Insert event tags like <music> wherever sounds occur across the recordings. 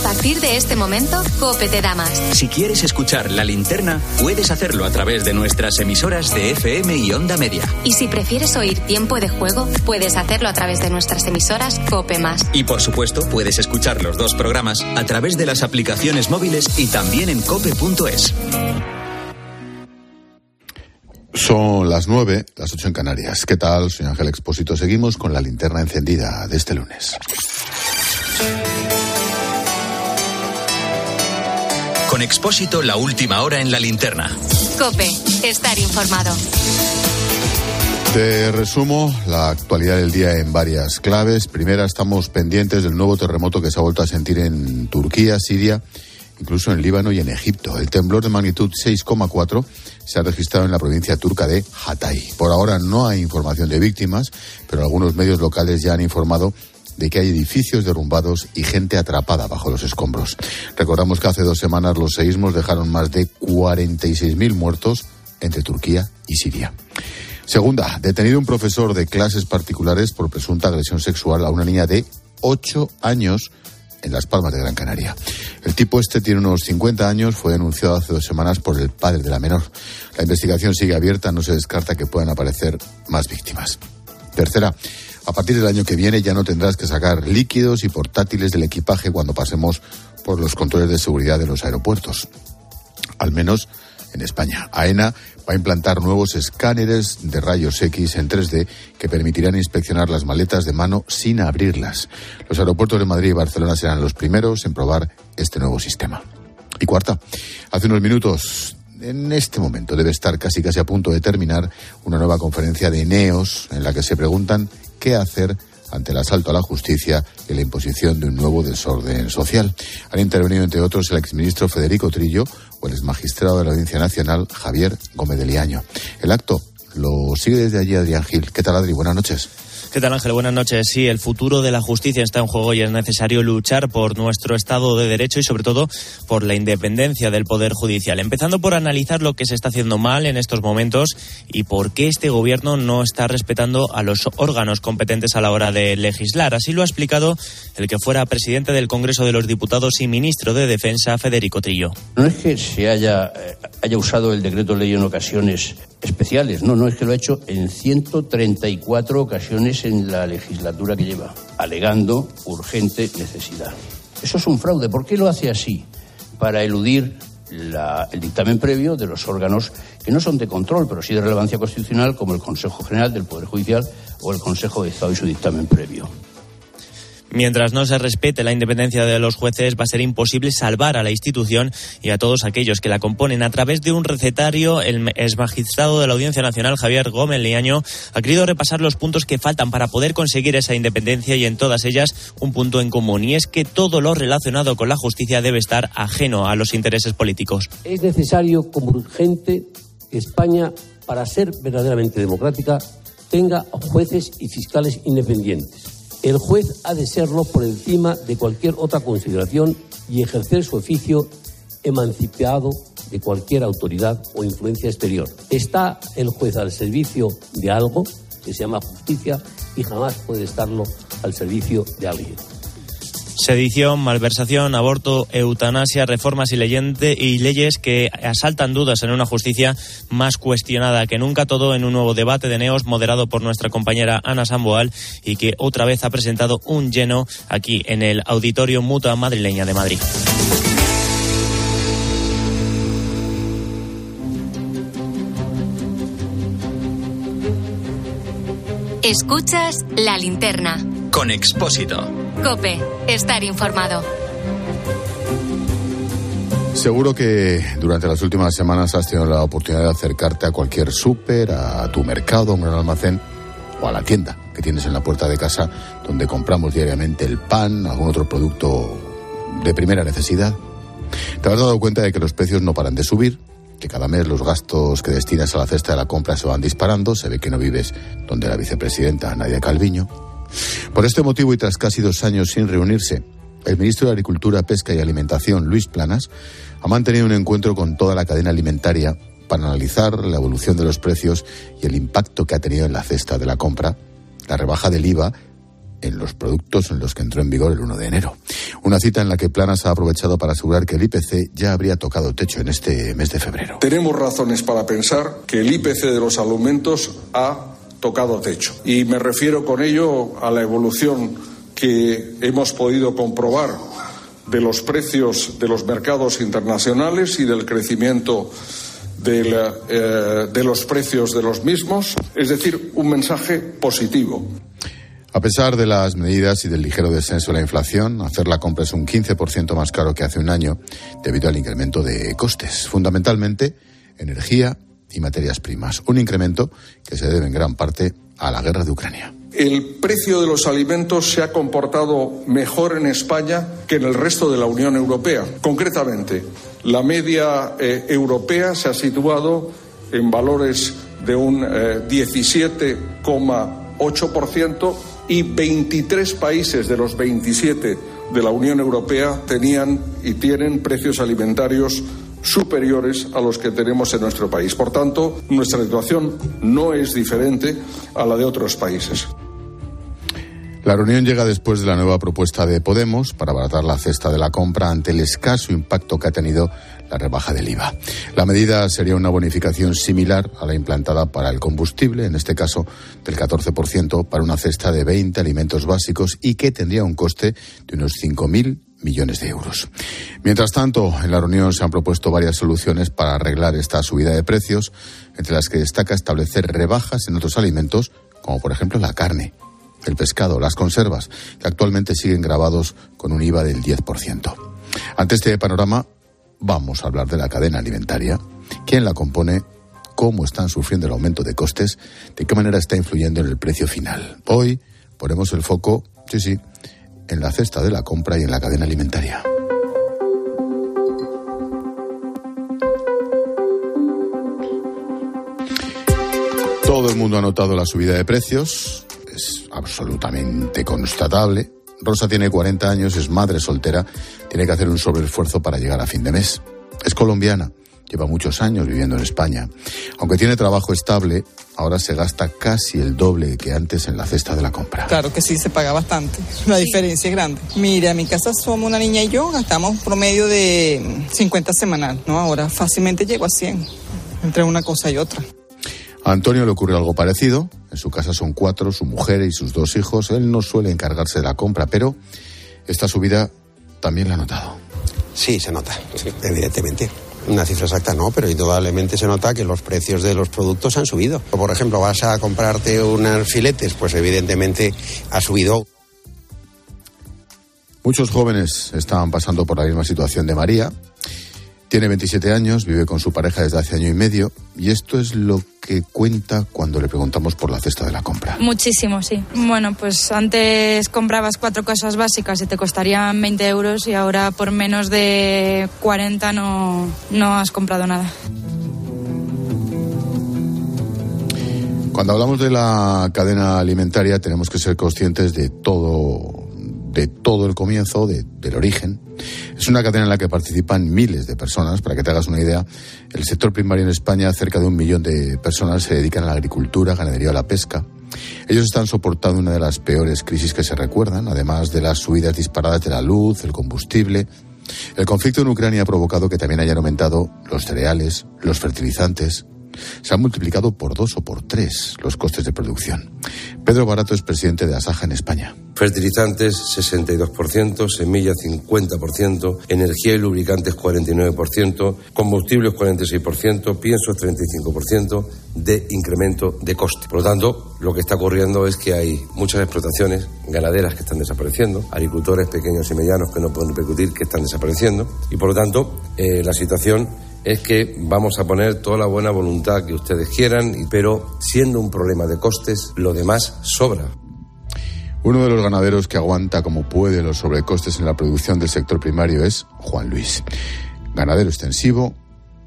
partir de este momento, Cope te da más. Si quieres escuchar la linterna, puedes hacerlo a través de nuestras emisoras de FM y Onda Media. Y si prefieres oír tiempo de juego, puedes hacerlo a través de nuestras emisoras Cope Más. Y por supuesto, puedes escuchar los dos programas a través de las aplicaciones móviles y también en cope.es. Son las nueve, las ocho en Canarias. ¿Qué tal? Soy Ángel Expósito. Seguimos con la linterna encendida de este lunes. Con Expósito, la última hora en la linterna. Cope, estar informado. Te resumo la actualidad del día en varias claves. Primera, estamos pendientes del nuevo terremoto que se ha vuelto a sentir en Turquía, Siria, incluso en Líbano y en Egipto. El temblor de magnitud 6,4 se ha registrado en la provincia turca de Hatay. Por ahora no hay información de víctimas, pero algunos medios locales ya han informado de que hay edificios derrumbados y gente atrapada bajo los escombros. Recordamos que hace dos semanas los seísmos dejaron más de 46.000 muertos entre Turquía y Siria. Segunda, detenido un profesor de clases particulares por presunta agresión sexual a una niña de 8 años en Las Palmas de Gran Canaria. El tipo este tiene unos 50 años, fue denunciado hace dos semanas por el padre de la menor. La investigación sigue abierta, no se descarta que puedan aparecer más víctimas. Tercera, a partir del año que viene ya no tendrás que sacar líquidos y portátiles del equipaje cuando pasemos por los controles de seguridad de los aeropuertos. Al menos en España. AENA va a implantar nuevos escáneres de rayos X en 3D que permitirán inspeccionar las maletas de mano sin abrirlas. Los aeropuertos de Madrid y Barcelona serán los primeros en probar este nuevo sistema. Y cuarta, hace unos minutos en este momento debe estar casi casi a punto de terminar una nueva conferencia de NEOS en la que se preguntan qué hacer ante el asalto a la justicia y la imposición de un nuevo desorden social. Han intervenido, entre otros, el exministro Federico Trillo o el exmagistrado de la Audiencia Nacional, Javier Gómez de Liaño. El acto lo sigue desde allí Adrián Gil. ¿Qué tal, Adri? Buenas noches. ¿Qué tal Ángel? Buenas noches. Sí, el futuro de la justicia está en juego y es necesario luchar por nuestro Estado de Derecho y sobre todo por la independencia del Poder Judicial. Empezando por analizar lo que se está haciendo mal en estos momentos y por qué este Gobierno no está respetando a los órganos competentes a la hora de legislar. Así lo ha explicado el que fuera presidente del Congreso de los Diputados y ministro de Defensa, Federico Trillo. No es que se haya, eh, haya usado el decreto ley en ocasiones especiales, no, no es que lo ha hecho en 134 ocasiones en la legislatura que lleva, alegando urgente necesidad. Eso es un fraude. ¿Por qué lo hace así? Para eludir el dictamen previo de los órganos que no son de control, pero sí de relevancia constitucional, como el Consejo General del Poder Judicial o el Consejo de Estado y su dictamen previo. Mientras no se respete la independencia de los jueces, va a ser imposible salvar a la institución y a todos aquellos que la componen. A través de un recetario, el ex magistrado de la Audiencia Nacional, Javier Gómez Leaño, ha querido repasar los puntos que faltan para poder conseguir esa independencia y en todas ellas un punto en común, y es que todo lo relacionado con la justicia debe estar ajeno a los intereses políticos. Es necesario, como urgente, que España, para ser verdaderamente democrática, tenga jueces y fiscales independientes el juez ha de serlo por encima de cualquier otra consideración y ejercer su oficio emancipado de cualquier autoridad o influencia exterior. Está el juez al servicio de algo que se llama justicia y jamás puede estarlo al servicio de alguien. Sedición, malversación, aborto, eutanasia, reformas y, y leyes que asaltan dudas en una justicia más cuestionada que nunca. Todo en un nuevo debate de neos moderado por nuestra compañera Ana Samboal y que otra vez ha presentado un lleno aquí en el Auditorio Mutua Madrileña de Madrid. Escuchas la linterna. Con Expósito. Cope, estar informado. Seguro que durante las últimas semanas has tenido la oportunidad de acercarte a cualquier súper, a tu mercado, a un gran almacén o a la tienda que tienes en la puerta de casa donde compramos diariamente el pan, algún otro producto de primera necesidad. Te has dado cuenta de que los precios no paran de subir, que cada mes los gastos que destinas a la cesta de la compra se van disparando, se ve que no vives donde la vicepresidenta Nadia Calviño. Por este motivo y tras casi dos años sin reunirse, el ministro de Agricultura, Pesca y Alimentación, Luis Planas, ha mantenido un encuentro con toda la cadena alimentaria para analizar la evolución de los precios y el impacto que ha tenido en la cesta de la compra, la rebaja del IVA en los productos en los que entró en vigor el 1 de enero. Una cita en la que Planas ha aprovechado para asegurar que el IPC ya habría tocado techo en este mes de febrero. Tenemos razones para pensar que el IPC de los alimentos ha tocado techo. Y me refiero con ello a la evolución que hemos podido comprobar de los precios de los mercados internacionales y del crecimiento de, la, eh, de los precios de los mismos, es decir, un mensaje positivo. A pesar de las medidas y del ligero descenso de la inflación, hacer la compra es un 15% más caro que hace un año debido al incremento de costes, fundamentalmente energía y materias primas. Un incremento que se debe en gran parte a la guerra de Ucrania. El precio de los alimentos se ha comportado mejor en España que en el resto de la Unión Europea. Concretamente, la media eh, europea se ha situado en valores de un eh, 17,8% y 23 países de los 27 de la Unión Europea tenían y tienen precios alimentarios superiores a los que tenemos en nuestro país. Por tanto, nuestra situación no es diferente a la de otros países. La reunión llega después de la nueva propuesta de Podemos para abaratar la cesta de la compra ante el escaso impacto que ha tenido la rebaja del IVA. La medida sería una bonificación similar a la implantada para el combustible, en este caso del 14% para una cesta de 20 alimentos básicos y que tendría un coste de unos 5.000 millones de euros. Mientras tanto, en la reunión se han propuesto varias soluciones para arreglar esta subida de precios, entre las que destaca establecer rebajas en otros alimentos, como por ejemplo la carne, el pescado, las conservas, que actualmente siguen grabados con un IVA del 10%. Ante este panorama, vamos a hablar de la cadena alimentaria, quién la compone, cómo están sufriendo el aumento de costes, de qué manera está influyendo en el precio final. Hoy ponemos el foco, sí, sí, en la cesta de la compra y en la cadena alimentaria. Todo el mundo ha notado la subida de precios, es absolutamente constatable. Rosa tiene 40 años, es madre soltera, tiene que hacer un sobreesfuerzo para llegar a fin de mes. Es colombiana, lleva muchos años viviendo en España. Aunque tiene trabajo estable, ahora se gasta casi el doble que antes en la cesta de la compra. Claro que sí, se paga bastante. La diferencia es grande. Mire, a mi casa somos una niña y yo, gastamos promedio de 50 semanal, ¿no? Ahora fácilmente llego a 100, entre una cosa y otra. A Antonio le ocurre algo parecido. En su casa son cuatro, su mujer y sus dos hijos. Él no suele encargarse de la compra, pero esta subida también la ha notado. Sí, se nota, evidentemente. Una cifra exacta no, pero indudablemente se nota que los precios de los productos han subido. Por ejemplo, vas a comprarte unos filetes, pues evidentemente ha subido. Muchos jóvenes estaban pasando por la misma situación de María. Tiene 27 años, vive con su pareja desde hace año y medio y esto es lo que cuenta cuando le preguntamos por la cesta de la compra. Muchísimo, sí. Bueno, pues antes comprabas cuatro cosas básicas y te costarían 20 euros y ahora por menos de 40 no, no has comprado nada. Cuando hablamos de la cadena alimentaria tenemos que ser conscientes de todo, de todo el comienzo, de, del origen. Es una cadena en la que participan miles de personas. Para que te hagas una idea, el sector primario en España, cerca de un millón de personas se dedican a la agricultura, ganadería o la pesca. Ellos están soportando una de las peores crisis que se recuerdan, además de las subidas disparadas de la luz, el combustible. El conflicto en Ucrania ha provocado que también hayan aumentado los cereales, los fertilizantes, se han multiplicado por dos o por tres los costes de producción. Pedro Barato es presidente de Asaja en España. Fertilizantes 62%, semillas 50%, energía y lubricantes 49%, combustibles 46%, piensos 35% de incremento de coste. Por lo tanto, lo que está ocurriendo es que hay muchas explotaciones ganaderas que están desapareciendo, agricultores pequeños y medianos que no pueden repercutir que están desapareciendo y por lo tanto eh, la situación es que vamos a poner toda la buena voluntad que ustedes quieran, pero siendo un problema de costes, lo demás sobra. Uno de los ganaderos que aguanta como puede los sobrecostes en la producción del sector primario es Juan Luis. Ganadero extensivo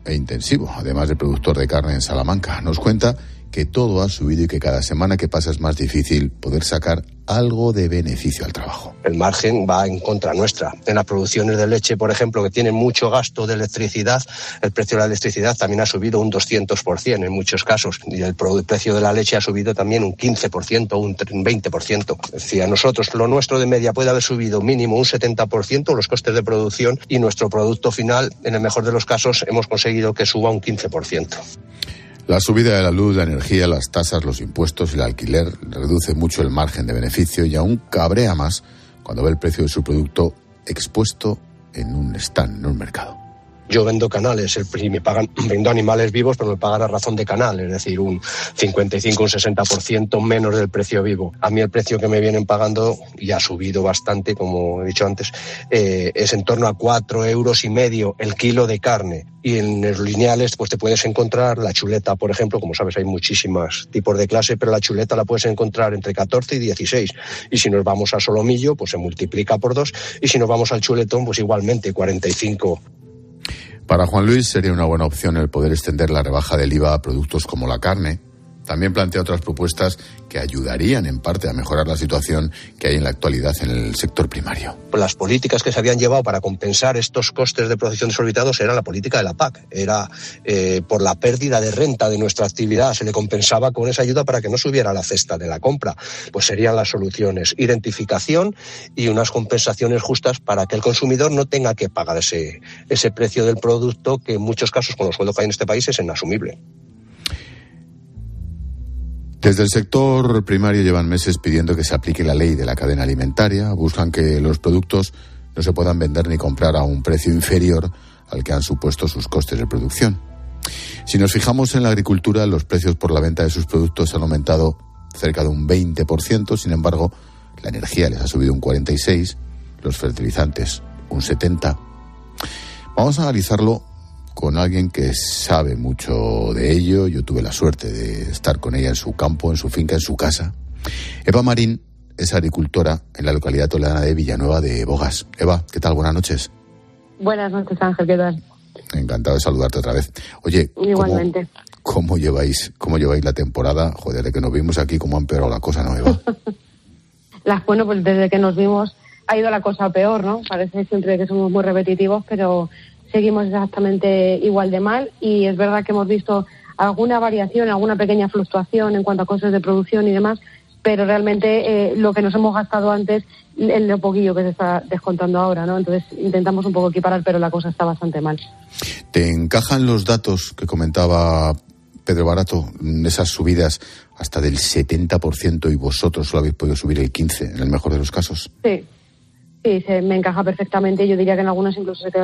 e intensivo, además de productor de carne en Salamanca. Nos cuenta que todo ha subido y que cada semana que pasa es más difícil poder sacar algo de beneficio al trabajo. El margen va en contra nuestra. En las producciones de leche, por ejemplo, que tienen mucho gasto de electricidad, el precio de la electricidad también ha subido un 200% en muchos casos. Y el precio de la leche ha subido también un 15%, un 20%. Es decir, a nosotros lo nuestro de media puede haber subido mínimo un 70% los costes de producción y nuestro producto final, en el mejor de los casos, hemos conseguido que suba un 15%. La subida de la luz, la energía, las tasas, los impuestos y el alquiler reduce mucho el margen de beneficio y aún cabrea más cuando ve el precio de su producto expuesto en un stand, en un mercado. Yo vendo canales y me pagan, <clears throat> vendo animales vivos, pero me pagan a razón de canal, es decir, un 55, un 60% menos del precio vivo. A mí el precio que me vienen pagando, y ha subido bastante, como he dicho antes, eh, es en torno a cuatro euros y medio el kilo de carne. Y en los lineales, pues te puedes encontrar la chuleta, por ejemplo, como sabes, hay muchísimos tipos de clase, pero la chuleta la puedes encontrar entre 14 y 16. Y si nos vamos a solomillo, pues se multiplica por dos. Y si nos vamos al chuletón, pues igualmente 45 para Juan Luis sería una buena opción el poder extender la rebaja del IVA a productos como la carne. También plantea otras propuestas que ayudarían en parte a mejorar la situación que hay en la actualidad en el sector primario. Las políticas que se habían llevado para compensar estos costes de producción desorbitados era la política de la PAC. Era eh, por la pérdida de renta de nuestra actividad. Se le compensaba con esa ayuda para que no subiera la cesta de la compra. Pues serían las soluciones. Identificación y unas compensaciones justas para que el consumidor no tenga que pagar ese, ese precio del producto que en muchos casos con los sueldos que hay en este país es inasumible. Desde el sector primario llevan meses pidiendo que se aplique la ley de la cadena alimentaria. Buscan que los productos no se puedan vender ni comprar a un precio inferior al que han supuesto sus costes de producción. Si nos fijamos en la agricultura, los precios por la venta de sus productos han aumentado cerca de un 20%, sin embargo, la energía les ha subido un 46%, los fertilizantes un 70%. Vamos a analizarlo con alguien que sabe mucho de ello. Yo tuve la suerte de estar con ella en su campo, en su finca, en su casa. Eva Marín es agricultora en la localidad toledana de Villanueva de Bogas. Eva, ¿qué tal? Buenas noches. Buenas noches, Ángel, ¿qué tal? Encantado de saludarte otra vez. Oye, igualmente. ¿cómo, lleváis, cómo lleváis la temporada? Joder, de que nos vimos aquí, ¿cómo ha empeorado la cosa, no, Eva? <laughs> Las, bueno, pues desde que nos vimos ha ido la cosa peor, ¿no? Parece siempre que somos muy repetitivos, pero seguimos exactamente igual de mal y es verdad que hemos visto alguna variación, alguna pequeña fluctuación en cuanto a costes de producción y demás, pero realmente eh, lo que nos hemos gastado antes es lo poquillo que se está descontando ahora, ¿no? Entonces intentamos un poco equiparar, pero la cosa está bastante mal. ¿Te encajan los datos que comentaba Pedro Barato, esas subidas hasta del 70% y vosotros solo habéis podido subir el 15% en el mejor de los casos? Sí, Sí, se, me encaja perfectamente. Yo diría que en algunos incluso se,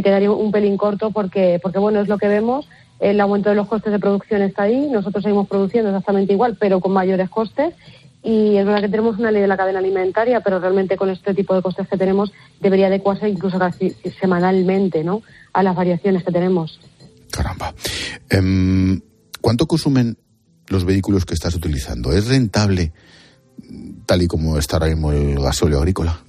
quedaría un pelín corto porque, porque, bueno, es lo que vemos. El aumento de los costes de producción está ahí. Nosotros seguimos produciendo exactamente igual, pero con mayores costes. Y es verdad que tenemos una ley de la cadena alimentaria, pero realmente con este tipo de costes que tenemos debería adecuarse incluso casi semanalmente ¿no? a las variaciones que tenemos. Caramba. Em, ¿Cuánto consumen los vehículos que estás utilizando? ¿Es rentable tal y como está ahora mismo el gasóleo agrícola?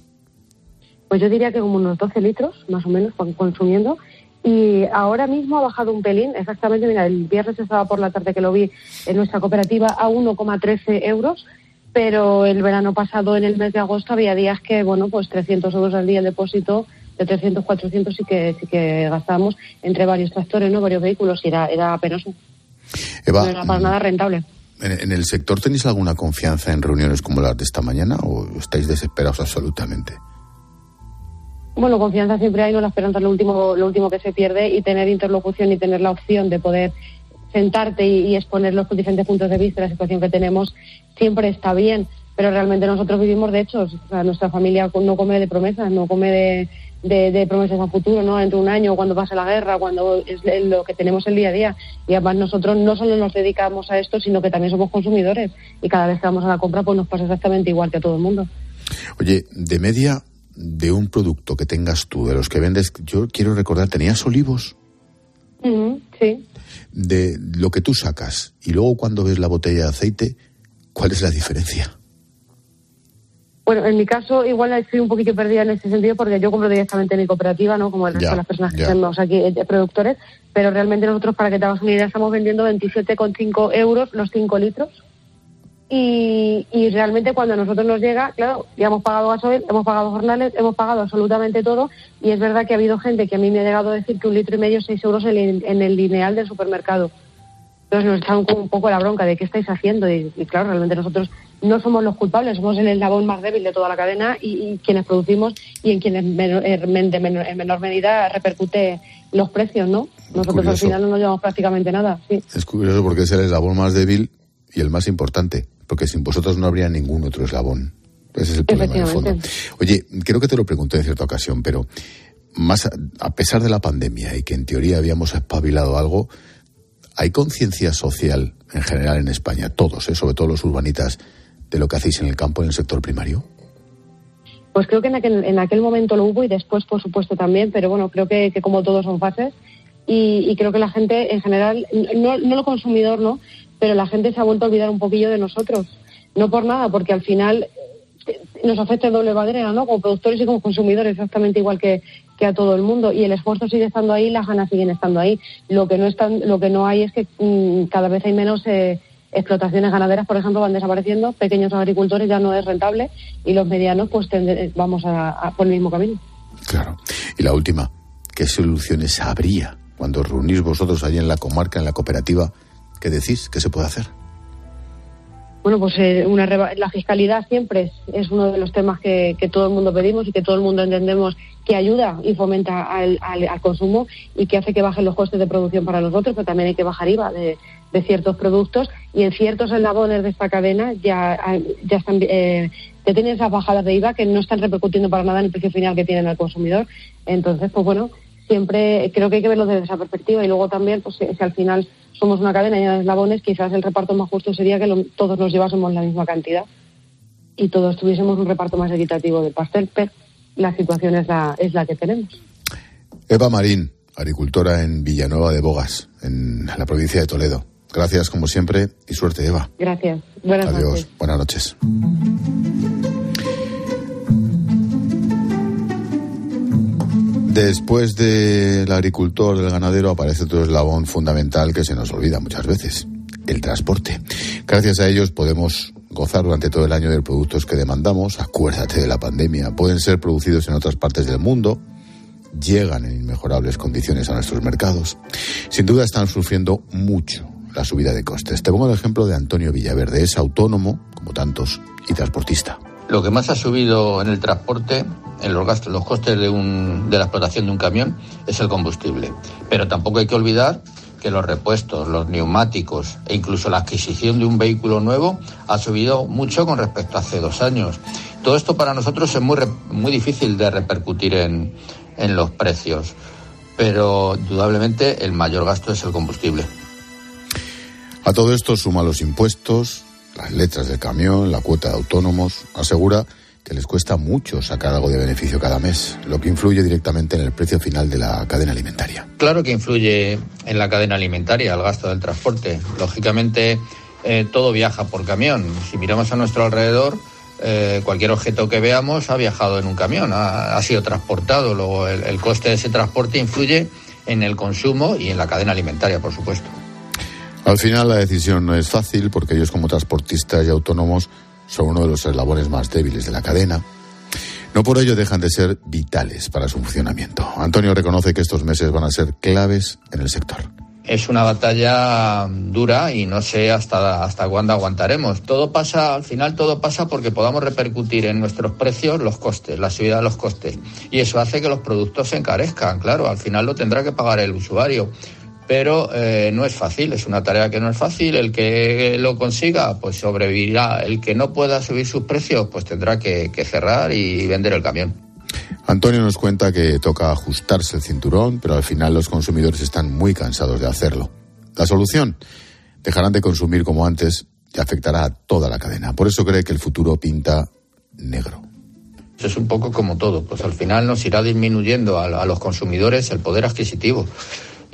Pues yo diría que como unos 12 litros, más o menos, consumiendo. Y ahora mismo ha bajado un pelín, exactamente, mira, el viernes estaba por la tarde que lo vi en nuestra cooperativa a 1,13 euros, pero el verano pasado, en el mes de agosto, había días que, bueno, pues 300 euros al día el depósito, de 300, 400 sí que, sí que gastábamos entre varios tractores, ¿no? Varios vehículos y era, era penoso. no era para nada rentable. ¿En el sector tenéis alguna confianza en reuniones como las de esta mañana o estáis desesperados absolutamente? Bueno, confianza siempre hay, no la esperanza es lo último, lo último que se pierde y tener interlocución y tener la opción de poder sentarte y, exponer los diferentes puntos de vista de la situación que tenemos siempre está bien, pero realmente nosotros vivimos de hechos, nuestra familia no come de promesas, no come de, de, promesas a futuro, ¿no? Entre un año, cuando pase la guerra, cuando es lo que tenemos el día a día. Y además nosotros no solo nos dedicamos a esto, sino que también somos consumidores y cada vez que vamos a la compra pues nos pasa exactamente igual que a todo el mundo. Oye, de media de un producto que tengas tú, de los que vendes, yo quiero recordar, ¿tenías olivos? sí. De lo que tú sacas y luego cuando ves la botella de aceite, ¿cuál es la diferencia? Bueno, en mi caso igual estoy un poquito perdida en ese sentido porque yo compro directamente en mi cooperativa, ¿no? Como el resto Ya, de las personas que tenemos aquí, eh, productores, pero realmente nosotros, para que te hagas una idea, estamos vendiendo 27,5 euros los 5 litros. Y, y realmente cuando a nosotros nos llega, claro, ya hemos pagado gasoil, hemos pagado jornales, hemos pagado absolutamente todo y es verdad que ha habido gente que a mí me ha llegado a decir que un litro y medio 6 euros en el, en el lineal del supermercado. Entonces nos echan como un poco la bronca de qué estáis haciendo y, y claro, realmente nosotros no somos los culpables, somos el eslabón más débil de toda la cadena y, y quienes producimos y en quienes menor- eh, menor- en menor medida repercute los precios, ¿no? Nosotros al final no nos llevamos prácticamente nada, sí. Es curioso porque es el eslabón más débil y el más importante, porque sin vosotros no habría ningún otro eslabón. Ese es el problema de fondo. Oye, creo que te lo pregunté en cierta ocasión, pero más a, a pesar de la pandemia y que en teoría habíamos espabilado algo, ¿hay conciencia social en general en España, todos, eh, sobre todo los urbanitas, de lo que hacéis en el campo, en el sector primario? Pues creo que en aquel, en aquel momento lo hubo y después, por supuesto, también, pero bueno, creo que, que como todos son fases y, y creo que la gente en general, no, no el consumidor, ¿no? Pero la gente se ha vuelto a olvidar un poquillo de nosotros. No por nada, porque al final eh, nos afecta de doble manera, ¿no? Como productores y como consumidores, exactamente igual que, que a todo el mundo. Y el esfuerzo sigue estando ahí, las ganas siguen estando ahí. Lo que no, están, lo que no hay es que mm, cada vez hay menos eh, explotaciones ganaderas, por ejemplo, van desapareciendo, pequeños agricultores ya no es rentable y los medianos pues vamos a, por el mismo camino. Claro. Y la última, ¿qué soluciones habría cuando reunís vosotros allí en la comarca, en la cooperativa? ¿Qué decís? ¿Qué se puede hacer? Bueno, pues eh, la fiscalidad siempre es, uno de los temas que, que todo el mundo pedimos y que todo el mundo entendemos que ayuda y fomenta al, consumo y que hace que bajen los costes de producción para nosotros, pero también hay que bajar IVA de, ciertos productos y en ciertos eslabones de esta cadena ya, ya están eh, ya tienen esas bajadas de IVA que no están repercutiendo para nada en el precio final que tienen al consumidor. Entonces, pues bueno, siempre creo que hay que verlo desde esa perspectiva y luego también, pues si al final somos una cadena llena de eslabones, quizás el reparto más justo sería que lo- todos nos llevásemos la misma cantidad y todos tuviésemos un reparto más equitativo del pastel, pero la situación es la, es la que tenemos. Eva Marín, agricultora en Villanueva de Bogas, en la provincia de Toledo. Gracias, como siempre, y suerte, Eva. Gracias. Buenas Adiós. noches. Buenas noches. Después del agricultor, del ganadero, aparece otro eslabón fundamental que se nos olvida muchas veces, el transporte. Gracias a ellos podemos gozar durante todo el año de productos que demandamos. Acuérdate de la pandemia. Pueden ser producidos en otras partes del mundo, llegan en inmejorables condiciones a nuestros mercados. Sin duda están sufriendo mucho la subida de costes. Te pongo el ejemplo de Antonio Villaverde. Es autónomo, como tantos, y transportista. Lo que más ha subido en el transporte, en los gastos, los costes de, un- de la explotación de un camión, es el combustible. Pero tampoco hay que olvidar que los repuestos, los neumáticos e incluso la adquisición de un vehículo nuevo ha subido mucho con respecto a hace dos años. Todo esto para nosotros es muy, muy difícil de repercutir en, en los precios, pero indudablemente el mayor gasto es el combustible. A todo esto suma los impuestos, las letras del camión, la cuota de autónomos. Asegura que les cuesta mucho sacar algo de beneficio cada mes, lo que influye directamente en el precio final de la cadena alimentaria. Claro que influye en la cadena alimentaria, el gasto del transporte. Lógicamente, eh, todo viaja por camión. Si miramos a nuestro alrededor, eh, cualquier objeto que veamos ha viajado en un camión, ha, sido transportado. Luego, el coste de ese transporte influye en el consumo y en la cadena alimentaria, por supuesto. Al final la decisión no es fácil porque ellos como transportistas y autónomos son uno de los eslabones más débiles de la cadena. No por ello dejan de ser vitales para su funcionamiento. Antonio reconoce que estos meses van a ser claves en el sector. Es una batalla dura y no sé hasta, hasta cuándo aguantaremos. Todo pasa, al final todo pasa porque podamos repercutir en nuestros precios los costes, la subida de los costes. Y eso hace que los productos se encarezcan, claro, al final lo tendrá que pagar el usuario. Pero eh, no es fácil, es una tarea que no es fácil. El que lo consiga, pues sobrevivirá. El que no pueda subir sus precios, pues tendrá que, que cerrar y vender el camión. Antonio nos cuenta que toca ajustarse el cinturón, pero al final los consumidores están muy cansados de hacerlo. La solución, dejarán de consumir como antes y afectará a toda la cadena. Por eso cree que el futuro pinta negro. Eso es un poco como todo, pues al final nos irá disminuyendo a, a los consumidores el poder adquisitivo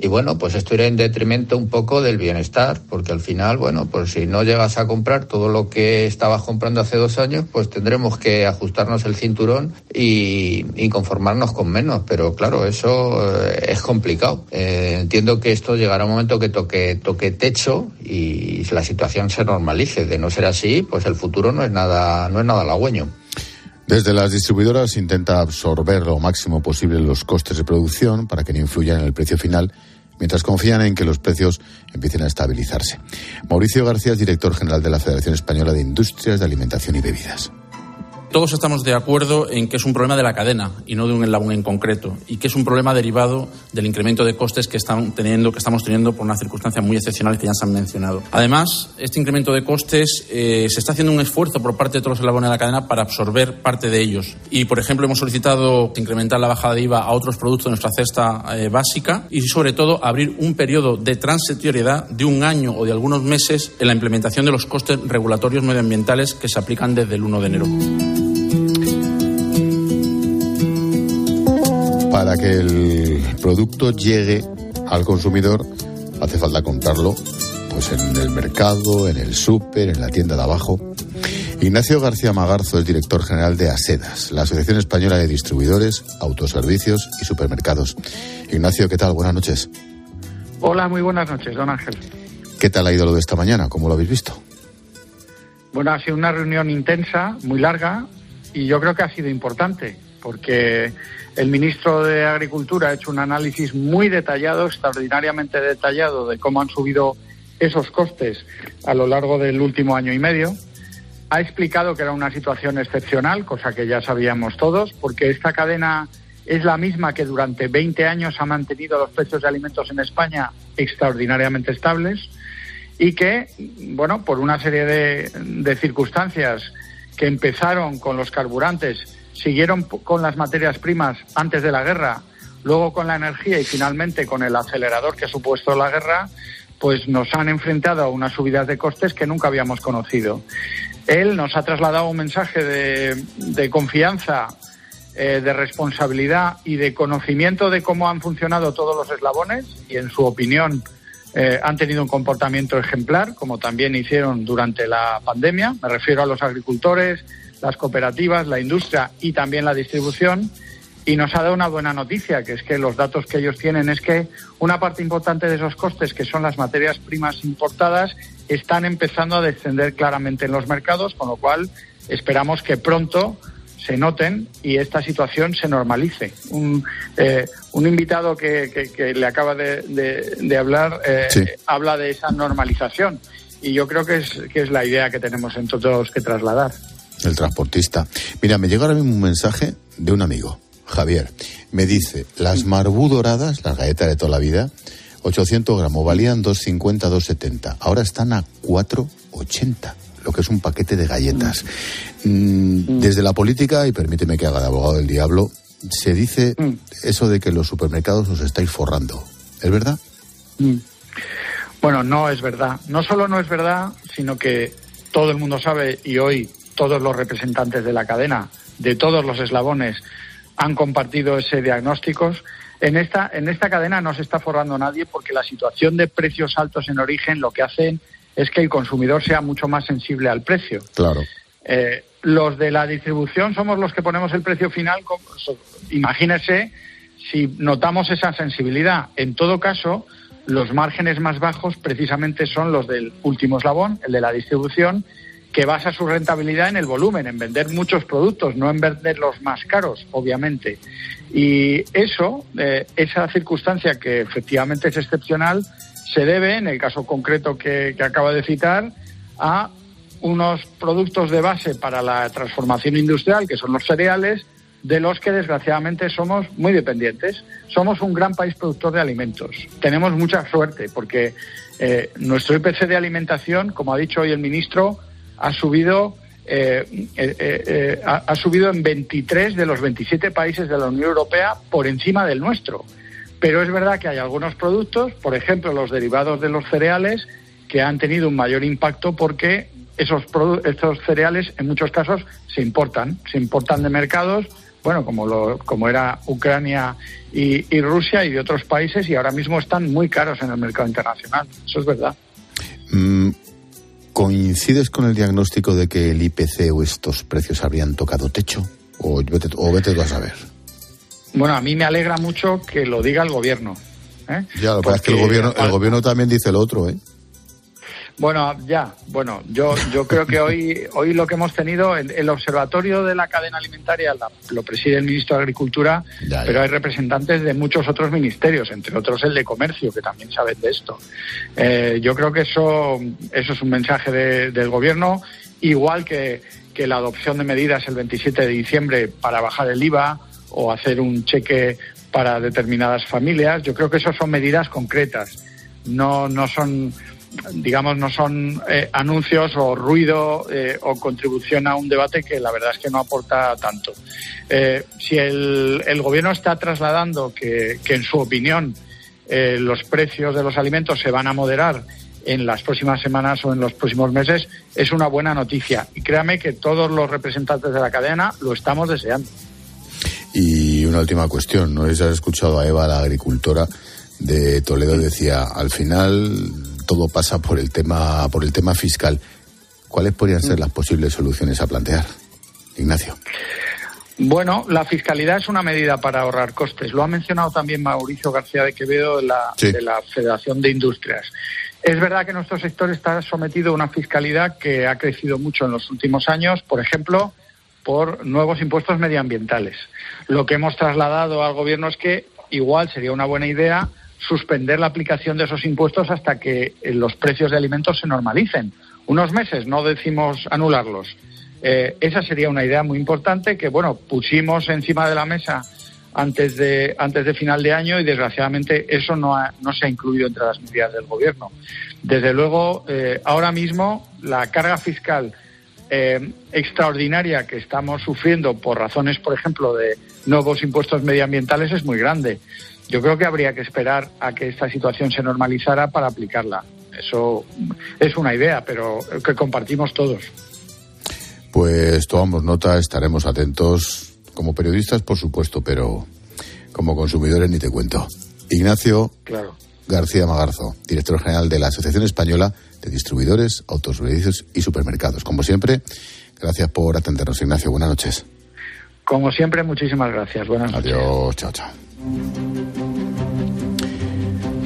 y bueno, pues esto irá en detrimento un poco del bienestar, porque al final, bueno, pues si no llegas a comprar todo lo que estabas comprando hace dos años, pues tendremos que ajustarnos el cinturón y, conformarnos con menos. Pero claro, eso eh, es complicado. Eh, entiendo que esto llegará un momento que toque, toque techo y la situación se normalice. De no ser así, pues el futuro no es nada, no es nada halagüeño. Desde las distribuidoras intenta absorber lo máximo posible los costes de producción para que no influyan en el precio final, mientras confían en que los precios empiecen a estabilizarse. Mauricio García es director general de la Federación Española de Industrias de Alimentación y Bebidas todos estamos de acuerdo en que es un problema de la cadena y no de un eslabón en concreto y que es un problema derivado del incremento de costes que están teniendo que estamos teniendo por una circunstancia muy excepcional que ya se han mencionado. Además, este incremento de costes eh, se está haciendo un esfuerzo por parte de todos los eslabones de la cadena para absorber parte de ellos y, por ejemplo, hemos solicitado incrementar la bajada de IVA a otros productos de nuestra cesta eh, básica y, sobre todo, abrir un periodo de transitoriedad de un año o de algunos meses en la implementación de los costes regulatorios medioambientales que se aplican desde el 1 de enero. Para que el producto llegue al consumidor hace falta comprarlo pues en el mercado, en el súper, en la tienda de abajo. Ignacio García Magarzo es director general de ASEDAS, la Asociación Española de Distribuidores, Autoservicios y Supermercados. Ignacio, ¿qué tal? Buenas noches. Hola, muy buenas noches, don Ángel. ¿Qué tal ha ido lo de esta mañana? ¿Cómo lo habéis visto? Bueno, ha sido una reunión intensa, muy larga, y yo creo que ha sido importante, porque el ministro de Agricultura ha hecho un análisis muy detallado, extraordinariamente detallado, de cómo han subido esos costes a lo largo del último año y medio. Ha explicado que era una situación excepcional, cosa que ya sabíamos todos, porque esta cadena es la misma que durante 20 años ha mantenido los precios de alimentos en España extraordinariamente estables y que, bueno, por una serie de, de circunstancias que empezaron con los carburantes siguieron con las materias primas antes de la guerra, luego con la energía y finalmente con el acelerador que ha supuesto la guerra, pues nos han enfrentado a unas subidas de costes que nunca habíamos conocido. Él nos ha trasladado un mensaje de, confianza, eh, de responsabilidad y de conocimiento de cómo han funcionado todos los eslabones y, en su opinión, eh, han tenido un comportamiento ejemplar, como también hicieron durante la pandemia. Me refiero a los agricultores, las cooperativas, la industria y también la distribución. Y nos ha dado una buena noticia, que es que los datos que ellos tienen es que una parte importante de esos costes, que son las materias primas importadas, están empezando a descender claramente en los mercados, con lo cual esperamos que pronto se noten y esta situación se normalice. Un, eh, un invitado que, que, le acaba de, de, hablar eh, habla de esa normalización y yo creo que es, que es la idea que tenemos en todos que trasladar el transportista. Mira, me llega ahora mismo un mensaje de un amigo, Javier. Me dice, las marbú doradas, las galletas de toda la vida, 800 gramos, valían 2,50, 2,70. Ahora están a 4,80 lo que es un paquete de galletas. Mm, desde la política, y permíteme que haga de abogado del diablo, se dice mm. eso de que los supermercados os estáis forrando. ¿Es verdad? Mm. Bueno, no es verdad. No solo no es verdad, sino que todo el mundo sabe, y hoy todos los representantes de la cadena, de todos los eslabones, han compartido ese diagnóstico. En esta, en esta cadena no se está forrando nadie porque la situación de precios altos en origen lo que hacen es que el consumidor sea mucho más sensible al precio. Claro. Eh, los de la distribución somos los que ponemos el precio final. Imagínese si notamos esa sensibilidad. En todo caso, los márgenes más bajos precisamente son los del último eslabón, el de la distribución, que basa su rentabilidad en el volumen, en vender muchos productos, no en vender los más caros, obviamente. Y eso, eh, esa circunstancia que efectivamente es excepcional, se debe, en el caso concreto que, que acaba de citar, a unos productos de base para la transformación industrial, que son los cereales, de los que desgraciadamente somos muy dependientes. Somos un gran país productor de alimentos. Tenemos mucha suerte porque eh, nuestro IPC de alimentación, como ha dicho hoy el ministro, ha subido eh, eh, eh, ha, subido en 23 de los 27 países de la Unión Europea por encima del nuestro. Pero es verdad que hay algunos productos, por ejemplo los derivados de los cereales, que han tenido un mayor impacto porque esos, cereales en muchos casos se importan, se importan de mercados bueno, como, lo, como era Ucrania y, y Rusia y de otros países y ahora mismo están muy caros en el mercado internacional. Eso es verdad. ¿Coincides con el diagnóstico de que el IPC o estos precios habrían tocado techo? ¿O vete, o vete tú a saber? Bueno, a mí me alegra mucho que lo diga el gobierno. ¿eh? Ya, lo que pasa es que el Porque- gobierno, el gobierno también dice lo otro, ¿eh? Bueno, ya, bueno, yo, yo creo que hoy, hoy lo que hemos tenido, el, el observatorio de la cadena alimentaria la- lo preside el ministro de Agricultura, Ya, pero hay representantes de muchos otros ministerios, entre otros el de Comercio, que también saben de esto. Eh, yo creo que eso, eso es un mensaje de- del gobierno, igual que, que la adopción de medidas el 27 de diciembre para bajar el IVA o hacer un cheque para determinadas familias. Yo creo que eso son medidas concretas, no, no son digamos, no son eh, anuncios o ruido eh, o contribución a un debate que la verdad es que no aporta tanto. Eh, si el, el gobierno está trasladando que, que en su opinión, los precios de los alimentos se van a moderar en las próximas semanas o en los próximos meses, es una buena noticia. Y créame que todos los representantes de la cadena lo estamos deseando. Y una última cuestión, no has escuchado a Eva, la agricultora de Toledo, decía, al final todo pasa por el tema, por el tema fiscal. ¿Cuáles podrían ser las posibles soluciones a plantear? Ignacio. Bueno, la fiscalidad es una medida para ahorrar costes. Lo ha mencionado también Mauricio García de Quevedo de la, Sí. de la Federación de Industrias. Es verdad que nuestro sector está sometido a una fiscalidad que ha crecido mucho en los últimos años, por ejemplo, por nuevos impuestos medioambientales. Lo que hemos trasladado al Gobierno es que igual sería una buena idea suspender la aplicación de esos impuestos hasta que eh, los precios de alimentos se normalicen. Unos meses, no decimos anularlos. Eh, esa sería una idea muy importante que, bueno, pusimos encima de la mesa antes de, antes de final de año y desgraciadamente eso no, ha- no se ha incluido entre las medidas del gobierno. Desde luego, eh, ahora mismo la carga fiscal extraordinaria que estamos sufriendo por razones, por ejemplo, de nuevos impuestos medioambientales es muy grande. Yo creo que habría que esperar a que esta situación se normalizara para aplicarla. Eso es una idea, pero que compartimos todos. Pues tomamos nota, estaremos atentos como periodistas, por supuesto, pero como consumidores ni te cuento. Ignacio Claro. García Magarzo, director general de la Asociación Española de Distribuidores, Autoservicios y Supermercados. Como siempre, gracias por atendernos, Ignacio. Buenas noches. Como siempre, muchísimas gracias. Buenas noches. Adiós, chao, chao.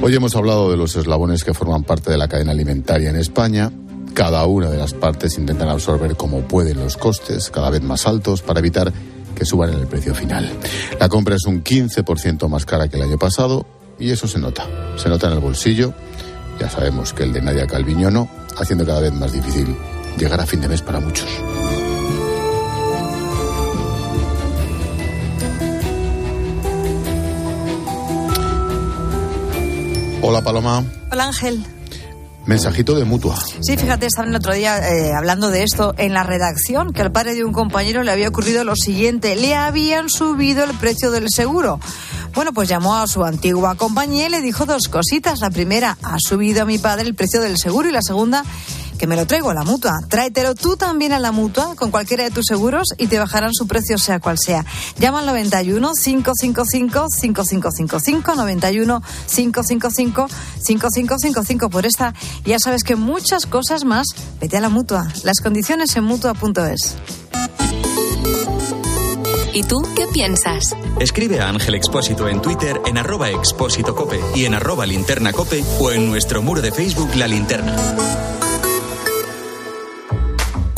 Hoy hemos hablado de los eslabones que forman parte de la cadena alimentaria en España. Cada una de las partes intentan absorber como pueden los costes, cada vez más altos, para evitar que suban en el precio final. La compra es un 15% más cara que el año pasado y eso se nota. Se nota en el bolsillo. Ya sabemos que el de Nadia Calviño no, haciendo cada vez más difícil llegar a fin de mes para muchos. Hola Paloma, Hola Ángel. mensajito de mutua. Sí, fíjate, estaban el otro día eh, hablando de esto en la redacción, que al padre de un compañero le había ocurrido lo siguiente, le habían subido el precio del seguro. Bueno, pues llamó a su antigua compañía y le dijo dos cositas. La primera, ha subido a mi padre el precio del seguro y la segunda, que me lo traigo a la mutua. Tráetelo tú también a la mutua con cualquiera de tus seguros y te bajarán su precio sea cual sea. Llama al 91 555 5555 91 555 5555 por esta. Ya sabes que muchas cosas más, vete a la mutua. Las condiciones en mutua.es. ¿Y tú qué piensas? Escribe a Ángel Expósito en Twitter en arroba expósito cope y en arroba linterna cope o en nuestro muro de Facebook La Linterna.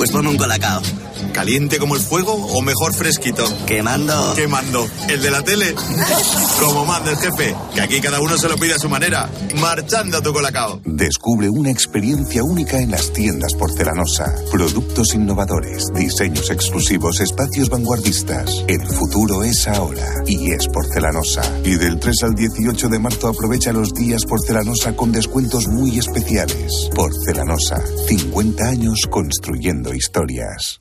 pues ponme un colacao. ¿Caliente como el fuego o mejor fresquito? Quemando. Quemando. ¿El de la tele? como manda el jefe, que aquí cada uno se lo pide a su manera. Marchando tu colacao. Descubre una experiencia única en las tiendas porcelanosa. Productos innovadores, diseños exclusivos, espacios vanguardistas. El futuro es ahora y es porcelanosa. Y del 3 al 18 de marzo aprovecha los días porcelanosa con descuentos muy especiales. Porcelanosa, 50 años construyendo historias.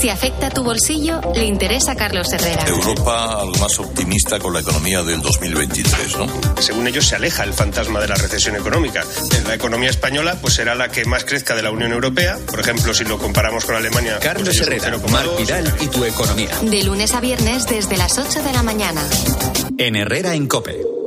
Si afecta tu bolsillo, le interesa a Carlos Herrera. Europa al más optimista con la economía del 2023, ¿no? Según ellos se aleja el fantasma de la recesión económica. La economía española pues será la que más crezca de la Unión Europea. Por ejemplo, si lo comparamos con Alemania. Pues Carlos Herrera, Marc Vidal y tu economía. De lunes a viernes desde las 8 de la mañana. En Herrera en Cope.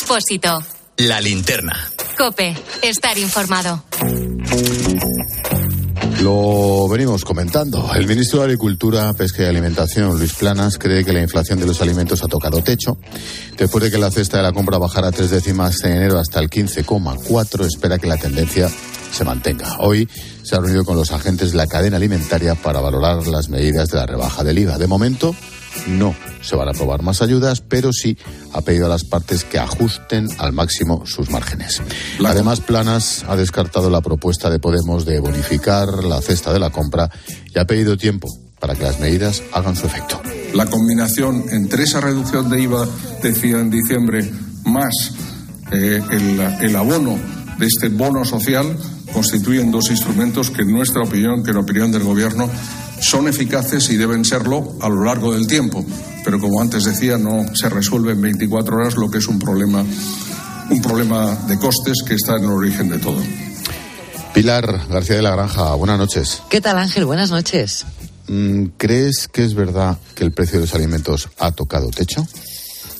Expósito. La linterna. Cope. Estar informado. Lo venimos comentando. El ministro de Agricultura, Pesca y Alimentación, Luis Planas, cree que la inflación de los alimentos ha tocado techo. Después de que la cesta de la compra bajara tres décimas en enero hasta el 15,4, espera que la tendencia se mantenga. Hoy se ha reunido con los agentes de la cadena alimentaria para valorar las medidas de la rebaja del IVA. De momento, no se van a aprobar más ayudas, pero sí ha pedido a las partes que ajusten al máximo sus márgenes. Además, Planas ha descartado la propuesta de Podemos de bonificar la cesta de la compra y ha pedido tiempo para que las medidas hagan su efecto. La combinación entre esa reducción de IVA, decía en diciembre, más eh, el, el abono de este bono social, constituyen dos instrumentos que en nuestra opinión, que en la opinión del Gobierno, son eficaces y deben serlo a lo largo del tiempo. Pero como antes decía, no se resuelve en 24 horas lo que es un problema, un problema de costes que está en el origen de todo. Pilar García de la Granja, buenas noches. ¿Qué tal Ángel? Buenas noches. Mm, ¿Crees que es verdad que el precio de los alimentos ha tocado techo?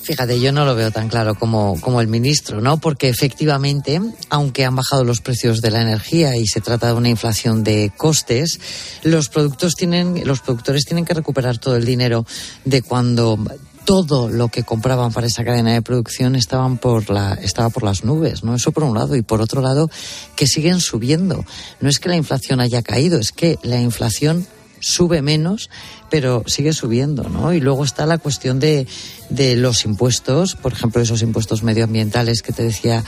Fíjate, yo no lo veo tan claro como, como el ministro, ¿no? Porque efectivamente, aunque han bajado los precios de la energía y se trata de una inflación de costes, los productos tienen, los productores tienen que recuperar todo el dinero de cuando todo lo que compraban para esa cadena de producción estaban por la, estaba por las nubes, ¿no? Eso por un lado. Y por otro lado, que siguen subiendo. No es que la inflación haya caído, es que la inflación sube menos, pero sigue subiendo, ¿no? Y luego está la cuestión de, de los impuestos, por ejemplo, esos impuestos medioambientales que te decía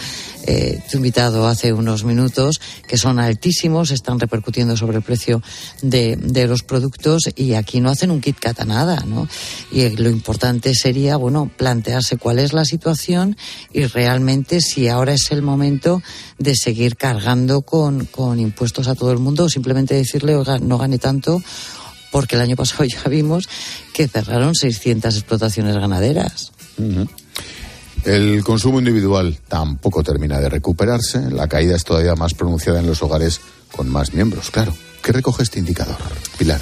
eh, tu invitado hace unos minutos, que son altísimos, están repercutiendo sobre el precio de, de los productos y aquí no hacen un kit kat nada, ¿no? Y lo importante sería, bueno, plantearse cuál es la situación y realmente si ahora es el momento de seguir cargando con, con impuestos a todo el mundo o simplemente decirle, oiga, no gane tanto porque el año pasado ya vimos que cerraron 600 explotaciones ganaderas. El consumo individual tampoco termina de recuperarse. La caída es todavía más pronunciada en los hogares con más miembros, claro. ¿Qué recoge este indicador, Pilar?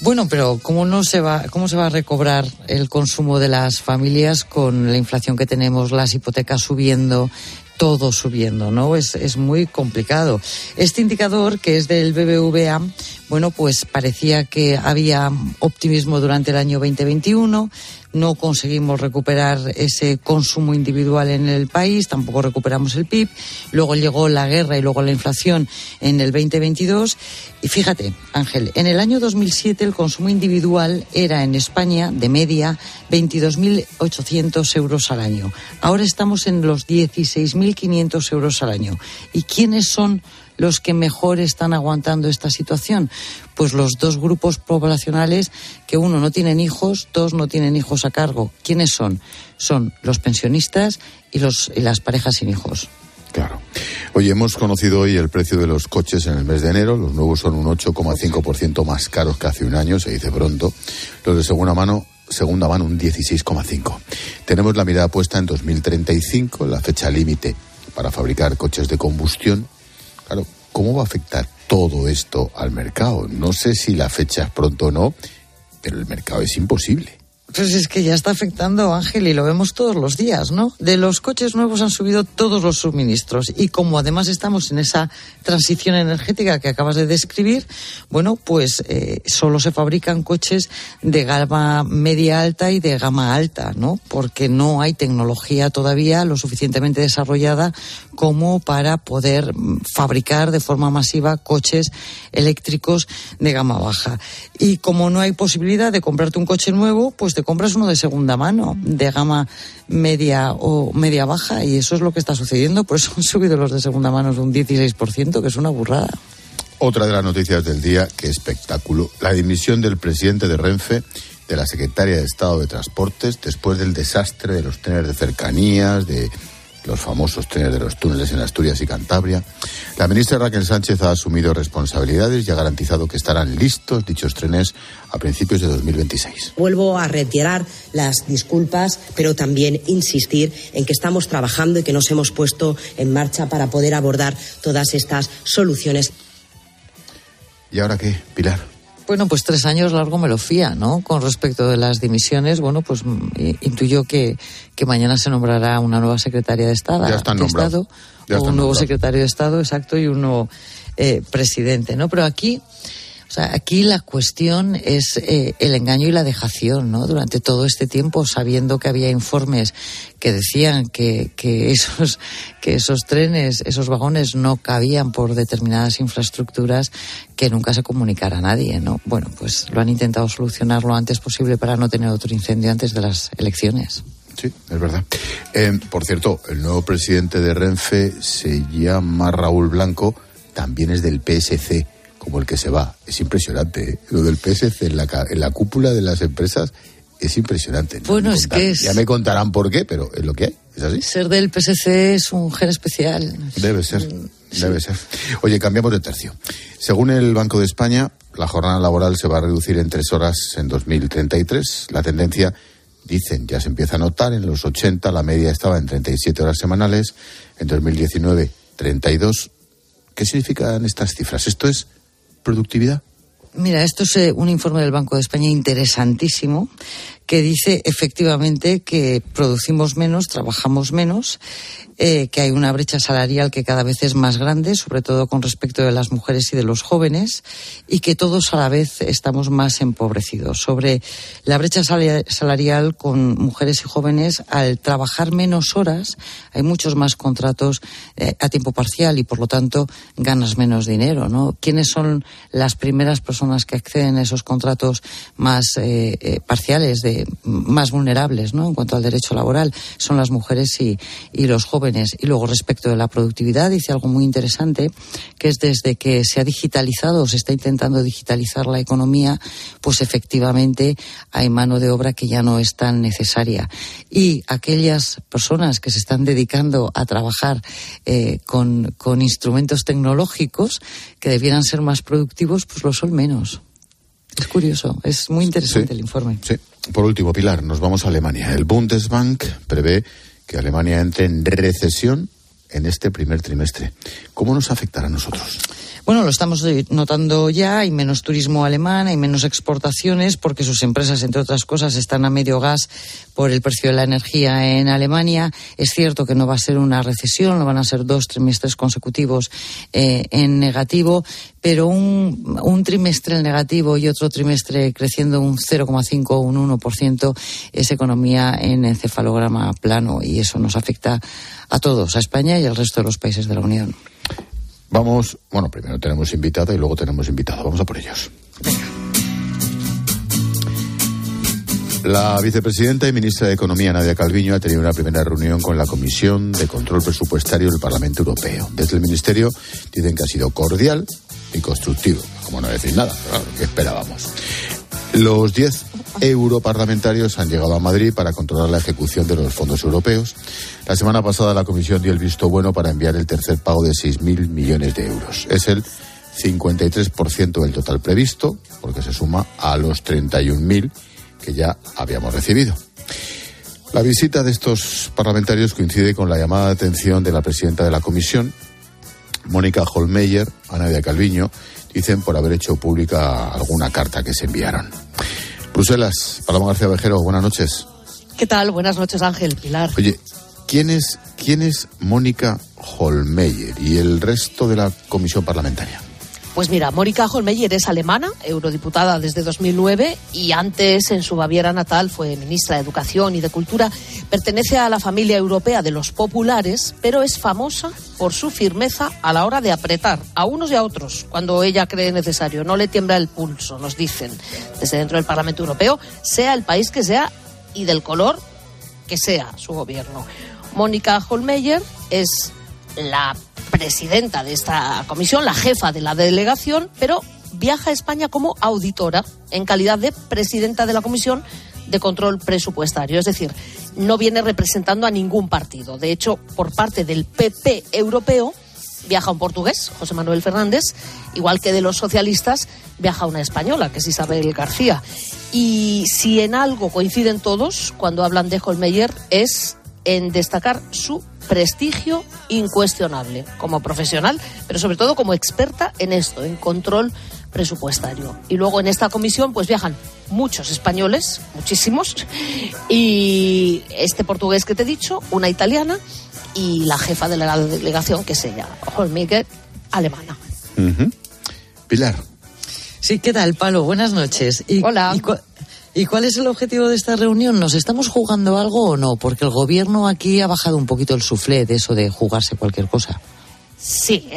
Bueno, pero ¿cómo no se va, cómo se va a recobrar el consumo de las familias con la inflación que tenemos, las hipotecas subiendo, todo subiendo, ¿no? Es, es muy complicado. Este indicador, que es del BBVA, bueno, pues parecía que había optimismo durante el año 2021, no conseguimos recuperar ese consumo individual en el país, tampoco recuperamos el PIB, luego llegó la guerra y luego la inflación en el 2022 y fíjate, Ángel, en el año 2007 el consumo individual era en España de media 22.800 euros al año. Ahora estamos en los 16.500 euros al año. ¿Y quiénes son los que mejor están aguantando esta situación? Pues los dos grupos poblacionales que uno no tienen hijos, dos no tienen hijos a cargo. ¿Quiénes son? Son los pensionistas y, los, las parejas sin hijos. Claro. Oye, hemos conocido hoy el precio de los coches en el mes de enero. Los nuevos son un 8,5% más caros que hace un año, se dice pronto. Los de segunda mano, segunda mano un 16,5%. Tenemos la mirada puesta en 2035, la fecha límite para fabricar coches de combustión. Claro, ¿cómo va a afectar todo esto al mercado? No sé si la fecha es pronto o no, pero el mercado es imposible. Pues es que ya está afectando, Ángel, y lo vemos todos los días, ¿no? De los coches nuevos han subido todos los suministros y como además estamos en esa transición energética que acabas de describir, bueno, pues eh, solo se fabrican coches de gama media alta y de gama alta, ¿no? Porque no hay tecnología todavía lo suficientemente desarrollada como para poder mm, fabricar de forma masiva coches eléctricos de gama baja. Y como no hay posibilidad de comprarte un coche nuevo, pues te compras uno de segunda mano, de gama media o media baja, y eso es lo que está sucediendo. Por eso han subido los de segunda mano un 16%, que es una burrada. Otra de las noticias del día, qué espectáculo, la dimisión del presidente de Renfe, de la secretaria de Estado de Transportes, después del desastre de los trenes de cercanías, de los famosos trenes de los túneles en Asturias y Cantabria. La ministra Raquel Sánchez ha asumido responsabilidades y ha garantizado que estarán listos dichos trenes a principios de 2026. Vuelvo a retirar las disculpas, pero también insistir en que estamos trabajando y que nos hemos puesto en marcha para poder abordar todas estas soluciones. ¿Y ahora qué, Pilar? Bueno, pues tres años largo me lo fía, ¿no? Con respecto de las dimisiones, bueno, pues mm, intuyo que, que mañana se nombrará una nueva secretaria de Estado, ya están de Estado ya o un nuevo secretario de Estado, exacto, y un nuevo eh, presidente, ¿no? Pero aquí o sea, aquí la cuestión es eh, el engaño y la dejación, ¿no? Durante todo este tiempo, sabiendo que había informes que decían que, que, esos, que esos trenes, esos vagones no cabían por determinadas infraestructuras, que nunca se comunicara a nadie, ¿no? Bueno, pues lo han intentado solucionar lo antes posible para no tener otro incendio antes de las elecciones. Sí, es verdad. Eh, por cierto, el nuevo presidente de Renfe se llama Raúl Blanco, también es del PSC como el que se va. Es impresionante. ¿eh? Lo del PSC en la, en la cúpula de las empresas es impresionante. Bueno, es que es... Ya me contarán por qué, pero es lo que hay. ¿Es así? Ser del PSC es un gen especial. Debe ser. Debe ser. Oye, cambiamos de tercio. Según el Banco de España, la jornada laboral se va a reducir en tres horas en 2033. La tendencia, dicen, ya se empieza a notar. En los 80 la media estaba en 37 horas semanales. En 2019, 32. ¿Qué significan estas cifras? Esto es productividad? Mira, esto es eh, un informe del Banco de España interesantísimo que dice efectivamente que producimos menos, trabajamos menos, eh, que hay una brecha salarial que cada vez es más grande, sobre todo con respecto de las mujeres y de los jóvenes, y que todos a la vez estamos más empobrecidos. Sobre la brecha salarial con mujeres y jóvenes, al trabajar menos horas, hay muchos más contratos eh, a tiempo parcial y, por lo tanto, ganas menos dinero. ¿no? ¿Quiénes son las primeras personas que acceden a esos contratos más eh, parciales más vulnerables ¿no? en cuanto al derecho laboral son las mujeres y, y los jóvenes. Y luego, respecto de la productividad, dice algo muy interesante, que es desde que se ha digitalizado o se está intentando digitalizar la economía, pues efectivamente hay mano de obra que ya no es tan necesaria. Y aquellas personas que se están dedicando a trabajar eh, con, con instrumentos tecnológicos que debieran ser más productivos, pues lo son menos. Es curioso, es muy interesante Sí, el informe. Sí. Por último, Pilar, nos vamos a Alemania. El Bundesbank prevé que Alemania entre en recesión en este primer trimestre. ¿Cómo nos afectará a nosotros? Bueno, lo estamos notando ya, hay menos turismo alemán, hay menos exportaciones porque sus empresas, entre otras cosas, están a medio gas por el precio de la energía en Alemania. Es cierto que no va a ser una recesión, no van a ser dos trimestres consecutivos eh, en negativo, pero un, un trimestre en negativo y otro trimestre creciendo un 0,5 o un 1% es economía en encefalograma plano y eso nos afecta a todos, a España y al resto de los países de la Unión. Vamos, bueno, primero tenemos invitada y luego tenemos invitado. Vamos a por ellos. La vicepresidenta y ministra de Economía, Nadia Calviño, ha tenido una primera reunión con la Comisión de Control Presupuestario del Parlamento Europeo. Desde el Ministerio dicen que ha sido cordial y constructivo. Como no decir nada, claro, ¿qué esperábamos? Los 10 europarlamentarios han llegado a Madrid para controlar la ejecución de los fondos europeos. La semana pasada la Comisión dio el visto bueno para enviar el tercer pago de 6.000 millones de euros. Es el 53% del total previsto, porque se suma a los 31.000 que ya habíamos recibido. La visita de estos parlamentarios coincide con la llamada de atención de la presidenta de la Comisión, Mónica Holmeyer, a Nadia Calviño, dicen por haber hecho pública alguna carta que se enviaron. Bruselas, Paloma García Vejero, buenas noches. ¿Qué tal? Buenas noches, Ángel, Pilar. Oye, ¿quién es, quién es Mónica Holmeyer y el resto de la comisión parlamentaria? Pues mira, Mónica Holmeyer es alemana, eurodiputada desde 2009 y antes en su Baviera natal fue ministra de Educación y de Cultura. Pertenece a la familia europea de los populares, pero es famosa por su firmeza a la hora de apretar a unos y a otros cuando ella cree necesario. No le tiembla el pulso, nos dicen desde dentro del Parlamento Europeo, sea el país que sea y del color que sea su gobierno. Mónica Holmeyer es la presidenta de esta comisión, la jefa de la delegación, pero viaja a España como auditora en calidad de presidenta de la comisión de control presupuestario. Es decir, no viene representando a ningún partido. De hecho, por parte del PP europeo viaja un portugués, José Manuel Fernández, igual que de los socialistas viaja una española, que es Isabel García. Y si en algo coinciden todos cuando hablan de Holmeyer es en destacar su prestigio incuestionable como profesional, pero sobre todo como experta en esto, en control presupuestario. Y luego en esta comisión pues viajan muchos españoles, muchísimos, y este portugués que te he dicho, una italiana y la jefa de la delegación que es ella, Holmiger, alemana. Pilar. Sí, ¿qué tal, Palo? Buenas noches. Hola. ¿Y cuál es el objetivo de esta reunión? ¿Nos estamos jugando algo o no? Porque el gobierno aquí ha bajado un poquito el suflé de eso de jugarse cualquier cosa. Sí,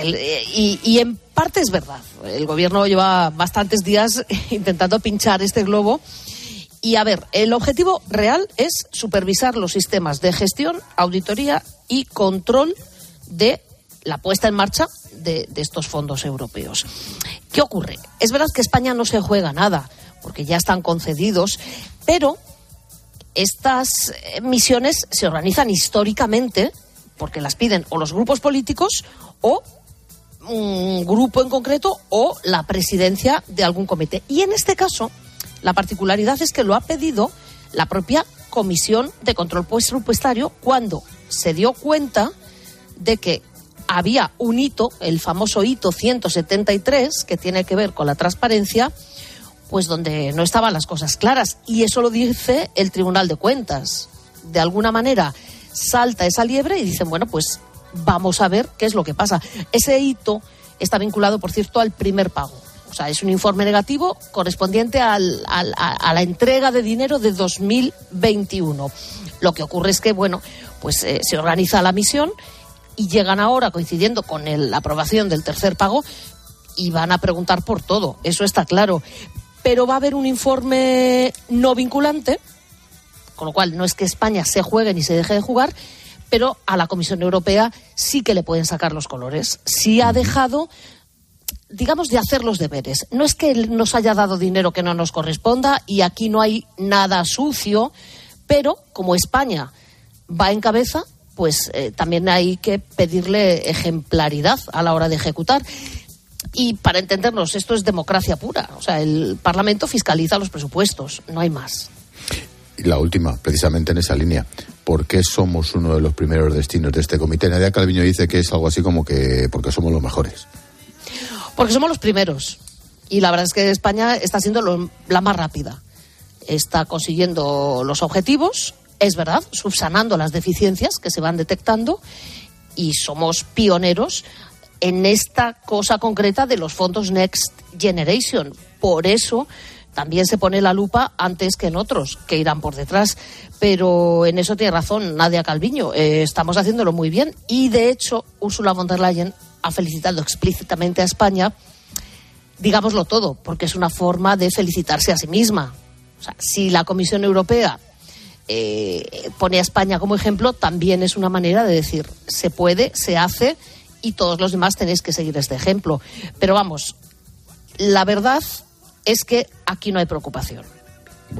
y, y, en parte es verdad. El gobierno lleva bastantes días <laughs> intentando pinchar este globo. Y a ver, el objetivo real es supervisar los sistemas de gestión, auditoría y control de la puesta en marcha de, de estos fondos europeos. ¿Qué ocurre? Es verdad que España no se juega nada porque ya están concedidos, pero estas eh, misiones se organizan históricamente porque las piden o los grupos políticos o un grupo en concreto o la presidencia de algún comité. Y en este caso, la particularidad es que lo ha pedido la propia Comisión de Control Presupuestario cuando se dio cuenta de que había un hito, el famoso hito 173, que tiene que ver con la transparencia, pues donde no estaban las cosas claras. Y eso lo dice el Tribunal de Cuentas. De alguna manera salta esa liebre y dicen, bueno, pues vamos a ver qué es lo que pasa. Ese hito está vinculado, por cierto, al primer pago. O sea, es un informe negativo correspondiente al, a, la entrega de dinero de 2021. Lo que ocurre es que, bueno, pues eh, se organiza la misión y llegan ahora, coincidiendo con la aprobación del tercer pago, y van a preguntar por todo. Eso está claro pero va a haber un informe no vinculante, con lo cual no es que España se juegue ni se deje de jugar, pero a la Comisión Europea sí que le pueden sacar los colores. Sí ha dejado digamos, de hacer los deberes. No es que nos haya dado dinero que no nos corresponda y aquí no hay nada sucio, pero como España va en cabeza, pues eh, también hay que pedirle ejemplaridad a la hora de ejecutar. Y para entendernos, esto es democracia pura. O sea, el Parlamento fiscaliza los presupuestos, no hay más. Y la última, precisamente en esa línea. ¿Por qué somos uno de los primeros destinos de este comité? Nadia Calviño dice que es algo así como que porque somos los mejores. Porque somos los primeros. Y la verdad es que España está siendo la más rápida. Está consiguiendo los objetivos, es verdad, subsanando las deficiencias que se van detectando y somos pioneros en esta cosa concreta de los fondos Next Generation. Por eso también se pone la lupa antes que en otros, que irán por detrás. Pero en eso tiene razón Nadia Calviño. Eh, estamos haciéndolo muy bien. Y de hecho, Ursula von der Leyen ha felicitado explícitamente a España, digámoslo todo, porque es una forma de felicitarse a sí misma. O sea, si la Comisión Europea eh, pone a España como ejemplo, también es una manera de decir, se puede, se hace y todos los demás tenéis que seguir este ejemplo. Pero vamos, la verdad es que aquí no hay preocupación.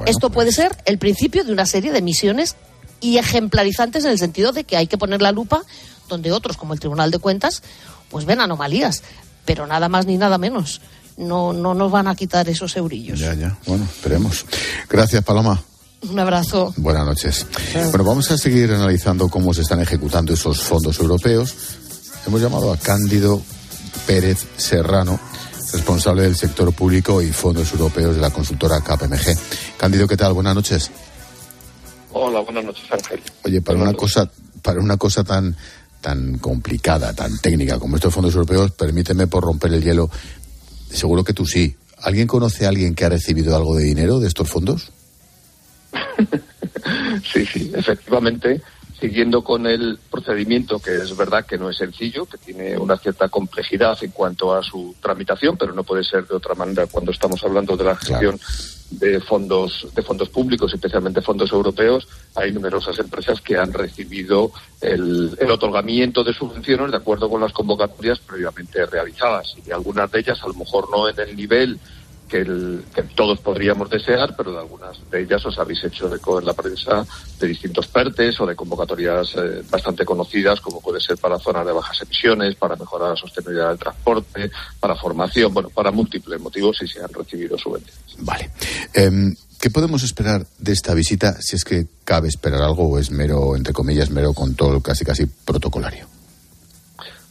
Esto puede pues. ser el principio de una serie de misiones y ejemplarizantes en el sentido de que hay que poner la lupa donde otros, como el Tribunal de Cuentas, pues ven anomalías, pero nada más ni nada menos. No, no nos van a quitar esos eurillos. Ya, ya. Bueno, esperemos. Gracias, Paloma. Un abrazo. Buenas noches. Bueno, vamos a seguir analizando cómo se están ejecutando esos fondos europeos. Hemos llamado a Cándido Pérez Serrano, responsable del sector público y fondos europeos de la consultora KPMG. Cándido, ¿qué tal? Buenas noches. Hola, buenas noches, Ángel. Oye, para una cosa, para una cosa tan tan complicada, tan técnica como estos fondos europeos, permíteme por romper el hielo. Seguro que tú sí. ¿Alguien conoce a alguien que ha recibido algo de dinero de estos fondos? <laughs> sí, sí, efectivamente, siguiendo con el procedimiento, que es verdad que no es sencillo, que tiene una cierta complejidad en cuanto a su tramitación, pero no puede ser de otra manera cuando estamos hablando de la gestión de fondos de fondos públicos, especialmente fondos europeos, hay numerosas empresas que han recibido el, el, otorgamiento de subvenciones de acuerdo con las convocatorias previamente realizadas. Y algunas de ellas, a lo mejor no en el nivel que, el, que, todos podríamos desear, pero de algunas de ellas os habéis hecho eco en la prensa de distintos PERTES o de convocatorias eh, bastante conocidas, como puede ser para zonas de bajas emisiones, para mejorar la sostenibilidad del transporte, para formación, bueno, para múltiples motivos y se han recibido subvenciones. Vale. Eh, ¿Qué podemos esperar de esta visita, si es que cabe esperar algo o es mero, entre comillas, mero control casi casi protocolario?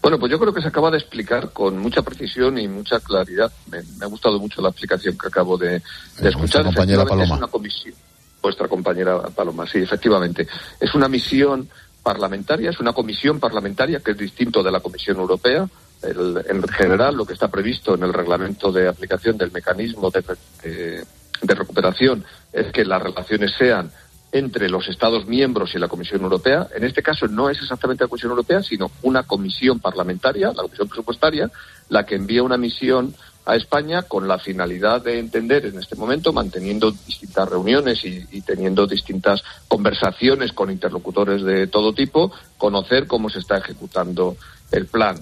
Bueno, pues yo creo que se acaba de explicar con mucha precisión y mucha claridad. Me, me ha gustado mucho la explicación que acabo de, de escuchar. compañera Paloma. Es una comisión. Vuestra compañera Paloma, sí, efectivamente. Es una misión parlamentaria, es una comisión parlamentaria que es distinto de la Comisión Europea. El, en general, lo que está previsto en el reglamento de aplicación del mecanismo de, de, de recuperación es que las relaciones sean entre los Estados miembros y la Comisión Europea. En este caso no es exactamente la Comisión Europea, sino una comisión parlamentaria, la Comisión Presupuestaria, la que envía una misión a España con la finalidad de entender en este momento, manteniendo distintas reuniones y, teniendo distintas conversaciones con interlocutores de todo tipo, conocer cómo se está ejecutando el plan.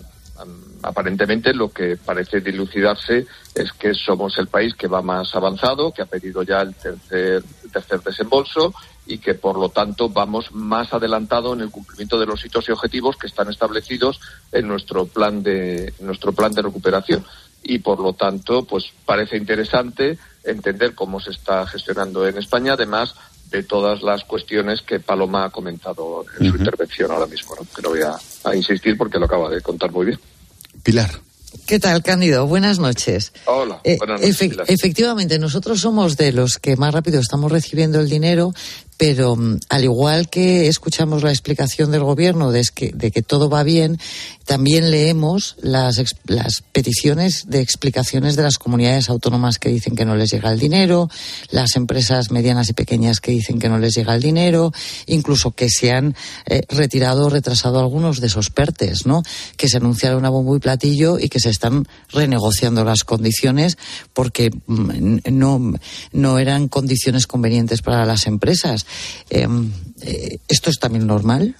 Aparentemente lo que parece dilucidarse es que somos el país que va más avanzado, que ha pedido ya el tercer, el tercer desembolso y que por lo tanto vamos más adelantado en el cumplimiento de los hitos y objetivos que están establecidos en nuestro plan de en nuestro plan de recuperación y por lo tanto pues parece interesante entender cómo se está gestionando en España además de todas las cuestiones que Paloma ha comentado en uh -huh. su intervención ahora mismo ¿no? que no voy a, a insistir porque lo acaba de contar muy bien Pilar ¿Qué tal, Cándido? Buenas noches. Hola, eh, buenas noches. Efe efectivamente, nosotros somos de los que más rápido estamos recibiendo el dinero, pero um, al igual que escuchamos la explicación del gobierno de que, de que todo va bien, también leemos las, las, peticiones de explicaciones de las comunidades autónomas que dicen que no les llega el dinero, las empresas medianas y pequeñas que dicen que no les llega el dinero, incluso que se han eh, retirado o retrasado algunos de esos PERTES, ¿no? Que se anunciaron a bombo y platillo y que se están renegociando las condiciones porque mm, no, no eran condiciones convenientes para las empresas. Eh, eh, ¿Esto es también normal?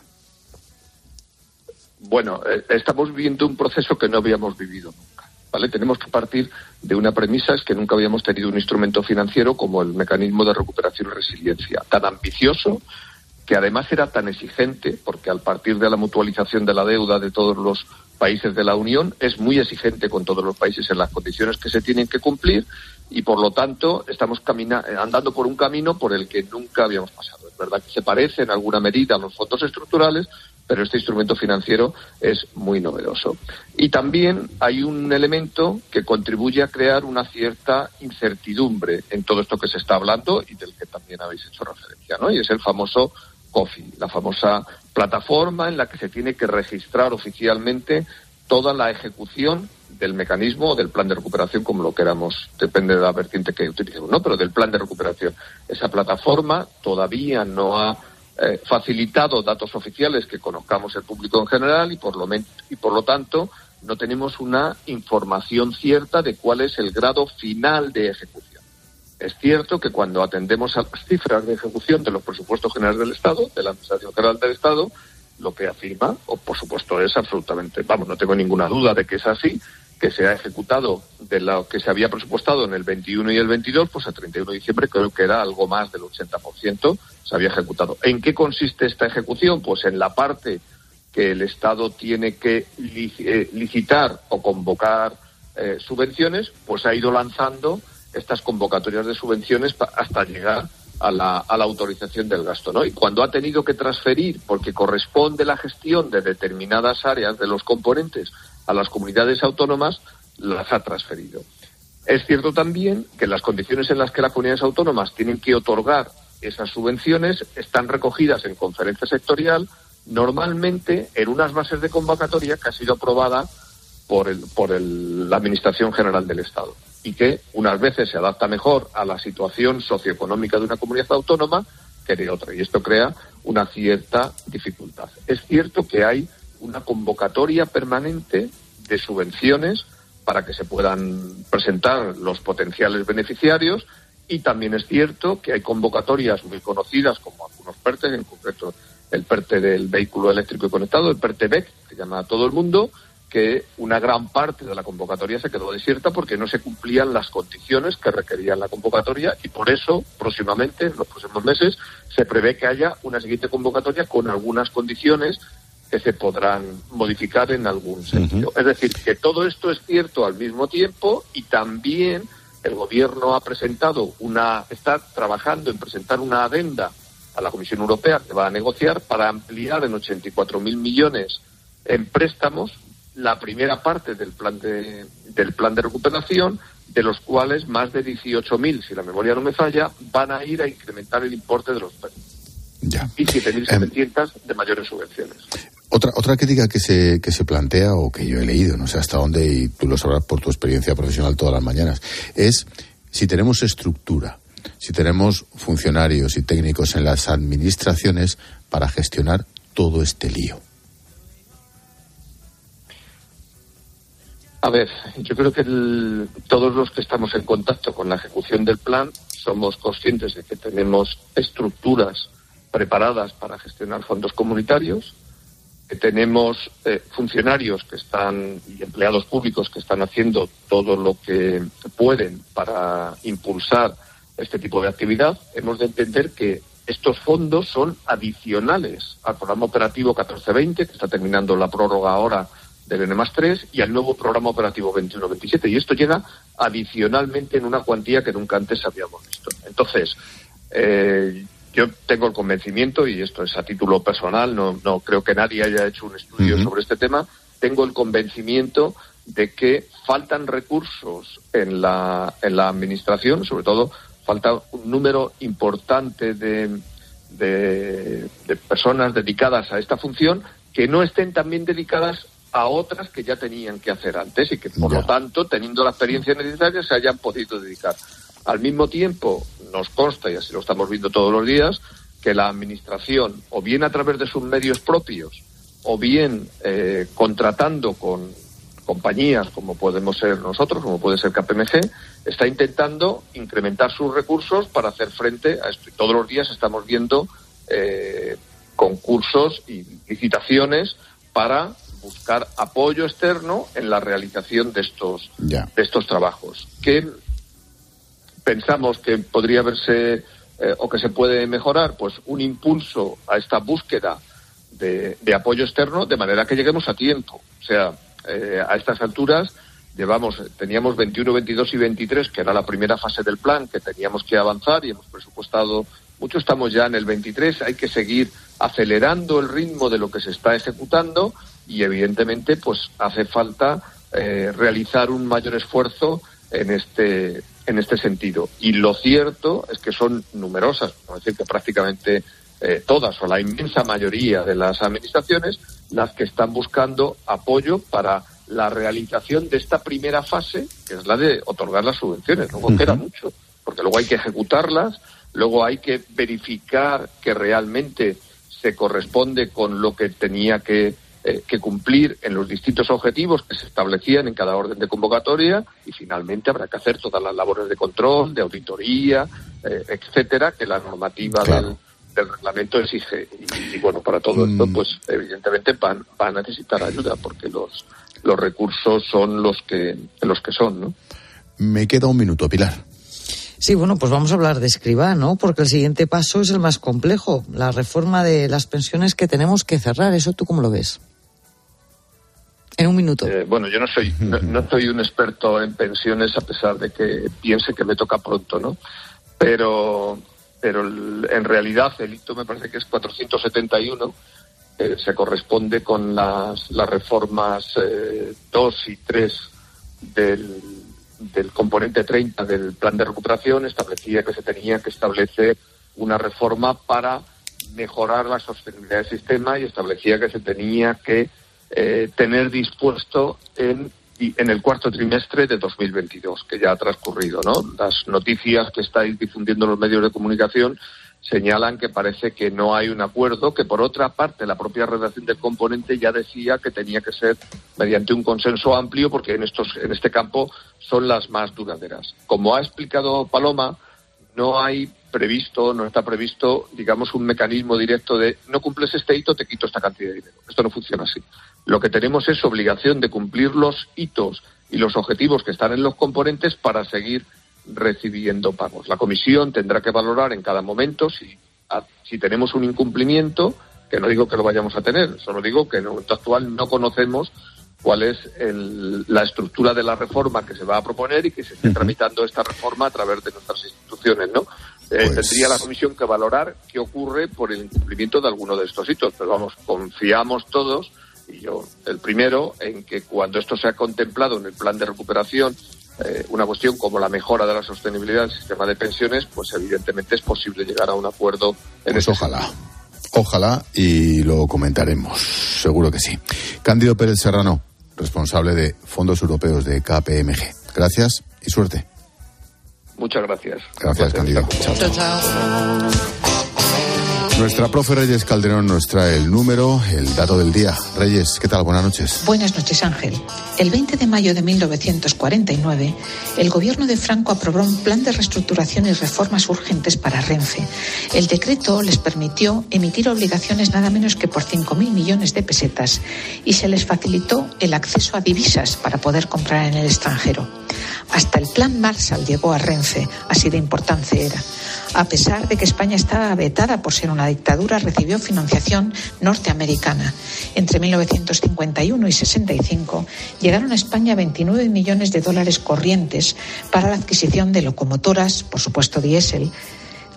Bueno, eh, estamos viviendo un proceso que no habíamos vivido nunca. ¿vale? Tenemos que partir de una premisa, es que nunca habíamos tenido un instrumento financiero como el mecanismo de recuperación y resiliencia, tan ambicioso que además era tan exigente, porque al partir de la mutualización de la deuda de todos los países de la Unión, es muy exigente con todos los países en las condiciones que se tienen que cumplir y por lo tanto estamos andando por un camino por el que nunca habíamos pasado. Es verdad que se parece en alguna medida a los fondos estructurales, pero este instrumento financiero es muy novedoso. Y también hay un elemento que contribuye a crear una cierta incertidumbre en todo esto que se está hablando y del que también habéis hecho referencia, ¿no? Y es el famoso COFI, la famosa plataforma en la que se tiene que registrar oficialmente toda la ejecución del mecanismo o del plan de recuperación, como lo queramos, depende de la vertiente que utilicemos, ¿no? Pero del plan de recuperación. Esa plataforma todavía no ha eh, facilitado datos oficiales que conozcamos el público en general y por, lo y por lo tanto no tenemos una información cierta de cuál es el grado final de ejecución. es cierto que cuando atendemos a las cifras de ejecución de los presupuestos generales del Estado, de la Administración General del Estado, lo que afirma, o por supuesto es absolutamente, vamos, no tengo ninguna duda de que es así, que se ha ejecutado de lo que se había presupuestado en el 21 y el 22, pues a 31 de diciembre creo que era algo más del 80% se había ejecutado. ¿En qué consiste esta ejecución? Pues en la parte que el Estado tiene que eh, licitar o convocar eh, subvenciones, pues ha ido lanzando estas convocatorias de subvenciones hasta llegar a la, a la, autorización del gasto, ¿no? Y cuando ha tenido que transferir, porque corresponde la gestión de determinadas áreas de los componentes a las comunidades autónomas, las ha transferido. Es cierto también que las condiciones en las que las comunidades autónomas tienen que otorgar esas subvenciones están recogidas en conferencia sectorial, normalmente en unas bases de convocatoria que ha sido aprobada por, el, por el, la Administración General del Estado y que unas veces se adapta mejor a la situación socioeconómica de una comunidad autónoma que de otra. Y esto crea una cierta dificultad. Es cierto que hay una convocatoria permanente de subvenciones para que se puedan presentar los potenciales beneficiarios y también es cierto que hay convocatorias muy conocidas como algunos PERTES, en concreto el PERTE del vehículo eléctrico y conectado, el PERTE BEC, que llama a todo el mundo, que una gran parte de la convocatoria se quedó desierta porque no se cumplían las condiciones que requerían la convocatoria y por eso próximamente, en los próximos meses, se prevé que haya una siguiente convocatoria con algunas condiciones que se podrán modificar en algún sentido. Es decir, que todo esto es cierto al mismo tiempo y también el gobierno ha presentado una, está trabajando en presentar una adenda a la Comisión Europea que va a negociar para ampliar en 84.000 millones en préstamos la primera parte del plan de, del plan de recuperación, de los cuales más de 18.000, si la memoria no me falla, van a ir a incrementar el importe de los préstamos. Ya. Y 7.700 de mayores subvenciones. Otra, otra crítica que se, que se plantea, o que yo he leído, no sé hasta dónde, y tú lo sabrás por tu experiencia profesional todas las mañanas, es si tenemos estructura, si tenemos funcionarios y técnicos en las administraciones para gestionar todo este lío. A ver, yo creo que todos los que estamos en contacto con la ejecución del plan somos conscientes de que tenemos estructuras preparadas para gestionar fondos comunitarios, tenemos eh, funcionarios que están y empleados públicos que están haciendo todo lo que pueden para impulsar este tipo de actividad. Hemos de entender que estos fondos son adicionales al programa operativo 1420, que está terminando la prórroga ahora del N 3 y al nuevo programa operativo 21-27. Y esto llega adicionalmente en una cuantía que nunca antes habíamos visto. Entonces, eh, yo tengo el convencimiento, y esto es a título personal, no, no creo que nadie haya hecho un estudio sobre este tema, tengo el convencimiento de que faltan recursos en la, en la administración, sobre todo falta un número importante de, de, de personas dedicadas a esta función que no estén también dedicadas a otras que ya tenían que hacer antes y que, por lo tanto, teniendo la experiencia necesaria, se hayan podido dedicar. Al mismo tiempo, nos consta, y así lo estamos viendo todos los días, que la Administración, o bien a través de sus medios propios, o bien eh, contratando con compañías como podemos ser nosotros, como puede ser KPMG, está intentando incrementar sus recursos para hacer frente a esto. Y todos los días estamos viendo eh, concursos y licitaciones para buscar apoyo externo en la realización de estos, de estos trabajos. ¿Qué pensamos que podría verse eh, o que se puede mejorar? Pues un impulso a esta búsqueda de, apoyo externo de manera que lleguemos a tiempo. O sea, eh, a estas alturas llevamos, teníamos 21, 22 y 23, que era la primera fase del plan, que teníamos que avanzar y hemos presupuestado mucho. Estamos ya en el 23, hay que seguir acelerando el ritmo de lo que se está ejecutando y evidentemente pues hace falta eh, realizar un mayor esfuerzo en este en este sentido. Y lo cierto es que son numerosas es decir que prácticamente eh, todas o la inmensa mayoría de las administraciones las que están buscando apoyo para la realización de esta primera fase que es la de otorgar las subvenciones. Luego queda mucho porque luego hay que ejecutarlas luego hay que verificar que realmente se corresponde con lo que tenía que eh, que cumplir en los distintos objetivos que se establecían en cada orden de convocatoria y finalmente habrá que hacer todas las labores de control, de auditoría, eh, etcétera, que la normativa del, del reglamento exige. Y, y, bueno, para todo esto, Mm. pues evidentemente van, van a necesitar ayuda porque los, los recursos son los que, los que son, ¿no? Me queda un minuto, Pilar. Sí, bueno, pues vamos a hablar de escriba, ¿no? Porque el siguiente paso es el más complejo, la reforma de las pensiones que tenemos que cerrar. ¿Eso tú cómo lo ves? En un minuto. Eh, bueno, yo no soy no, no <laughs> soy un experto en pensiones a pesar de que piense que me toca pronto, ¿no? Pero pero en realidad el hito me parece que es 471 eh, se corresponde con las, las reformas 2 y 3 del, del componente 30 del plan de recuperación establecía que se tenía que establecer una reforma para mejorar la sostenibilidad del sistema y establecía que se tenía que eh, tener dispuesto en, en el cuarto trimestre de 2022, que ya ha transcurrido. ¿no? Las noticias que estáis difundiendo en los medios de comunicación señalan que parece que no hay un acuerdo, que por otra parte la propia redacción del componente ya decía que tenía que ser mediante un consenso amplio, porque en, estos, en este campo son las más duraderas. Como ha explicado Paloma, no hay previsto, no está previsto, digamos, un mecanismo directo de no cumples este hito, te quito esta cantidad de dinero. Esto no funciona así. Lo que tenemos es obligación de cumplir los hitos y los objetivos que están en los componentes para seguir recibiendo pagos. La comisión tendrá que valorar en cada momento si, si tenemos un incumplimiento, que no digo que lo vayamos a tener, solo digo que en el momento actual no conocemos cuál es el- la estructura de la reforma que se va a proponer y que se esté tramitando esta reforma a través de nuestras instituciones, ¿no? Eh, Tendría la comisión que valorar qué ocurre por el incumplimiento de alguno de estos hitos, pero vamos, confiamos todos, y yo el primero, en que cuando esto sea contemplado en el plan de recuperación, eh, una cuestión como la mejora de la sostenibilidad del sistema de pensiones, pues evidentemente es posible llegar a un acuerdo en Pues ese ojalá. Ojalá y lo comentaremos, seguro que sí. Cándido Pérez Serrano, responsable de Fondos Europeos de KPMG. Gracias y suerte. Muchas gracias. Gracias, Cándido. Chao. Nuestra profe Reyes Calderón nos trae el número, el dato del día. Reyes, ¿qué tal? Buenas noches. Buenas noches, Ángel. El 20 de mayo de 1949, el gobierno de Franco aprobó un plan de reestructuración y reformas urgentes para Renfe. El decreto les permitió emitir obligaciones nada menos que por 5.000 millones de pesetas y se les facilitó el acceso a divisas para poder comprar en el extranjero. Hasta el plan Marshall llegó a Renfe, así de importante era. A pesar de que España estaba vetada por ser una dictadura, recibió financiación norteamericana. Entre 1951 y 65 llegaron a España 29 millones de dólares corrientes para la adquisición de locomotoras, por supuesto diésel,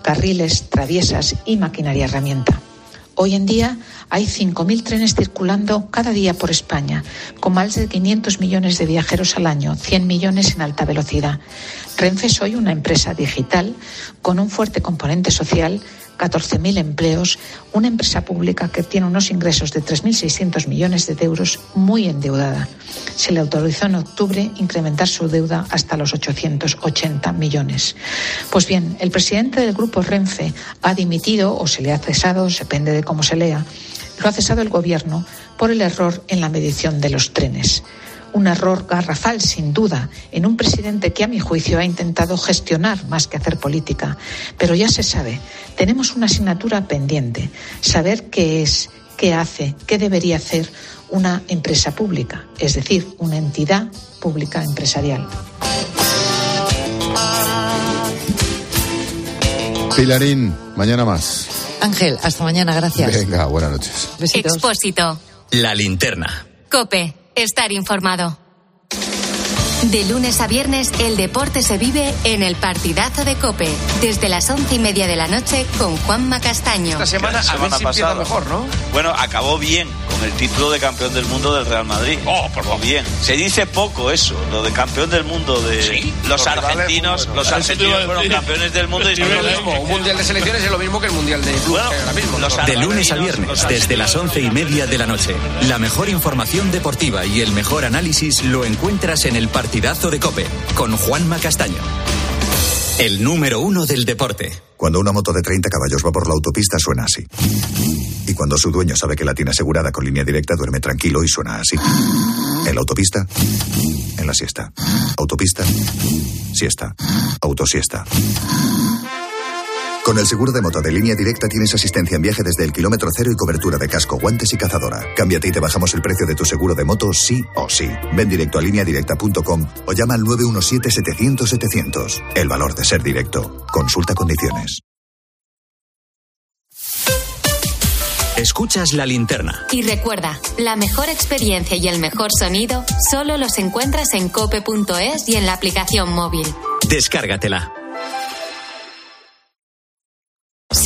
carriles, traviesas y maquinaria herramienta. Hoy en día hay 5.000 trenes circulando cada día por España, con más de 500 millones de viajeros al año, 100 millones en alta velocidad. Renfe es hoy una empresa digital con un fuerte componente social, 14.000 empleos, una empresa pública que tiene unos ingresos de 3.600 millones de euros muy endeudada. Se le autorizó en octubre incrementar su deuda hasta los 880 millones. Pues bien, el presidente del grupo Renfe ha dimitido o se le ha cesado, depende de cómo se lea, lo ha cesado el gobierno por el error en la medición de los trenes. Un error garrafal, sin duda, en un presidente que, a mi juicio, ha intentado gestionar más que hacer política. Pero ya se sabe, tenemos una asignatura pendiente, saber qué es, qué hace, qué debería hacer una empresa pública, es decir, una entidad pública empresarial. Pilarín, mañana más. Ángel, hasta mañana, gracias. Venga, buenas noches. Besitos. Expósito. La linterna. Cope. Estar informado. De lunes a viernes, el deporte se vive en el partidazo de Cope. Desde las once y media de la noche con Juanma Castaño. Esta semana, a ver si empieza mejor, ¿no? Bueno, acabó bien con el título de campeón del mundo del Real Madrid. Oh, por lo bien. Se dice poco eso, lo de campeón del mundo de los argentinos. bueno, los argentinos fueron campeones del mundo y Es lo mismo, un mundial de selecciones es lo mismo que el mundial de clubes hay ahora mismo. ¿no? De lunes a viernes, desde las once y media de la noche. La mejor información deportiva y el mejor análisis lo encuentras en el partidazo de Cope, con Juanma Castaño. El número uno del deporte. Cuando una moto de 30 caballos va por la autopista suena así. Y cuando su dueño sabe que la tiene asegurada con línea directa duerme tranquilo y suena así. En la autopista, en la siesta. Autopista, siesta. Autosiesta. Con el seguro de moto de línea directa tienes asistencia en viaje desde el kilómetro cero y cobertura de casco, guantes y cazadora. Cámbiate y te bajamos el precio de tu seguro de moto sí o sí. Ven directo a lineadirecta.com o llama al 917-700-700. El valor de ser directo. Consulta condiciones. Escuchas la linterna. Y recuerda, la mejor experiencia y el mejor sonido solo los encuentras en cope.es y en la aplicación móvil. Descárgatela.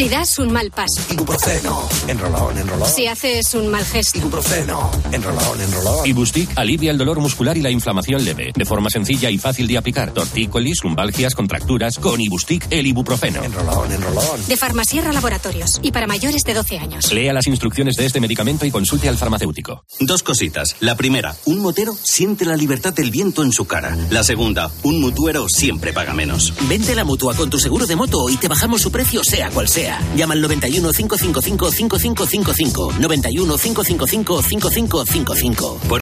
Si das un mal paso. Ibuprofeno. Enrolón, enrolón. Si haces un mal gesto. Ibuprofeno. Enrolón, enrolón. Ibustic alivia el dolor muscular y la inflamación leve. De forma sencilla y fácil de aplicar. Tortícolis, lumbalgias, contracturas. Con Ibustic, el ibuprofeno. Enrolón, enrolón. De Farmasierra Laboratorios. Y para mayores de 12 años. Lea las instrucciones de este medicamento y consulte al farmacéutico. Dos cositas. La primera, un motero siente la libertad del viento en su cara. La segunda, un mutuero siempre paga menos. Vente a la mutua con tu seguro de moto y te bajamos su precio sea cual sea. Llama al 91 555 5555. 91 555 5555.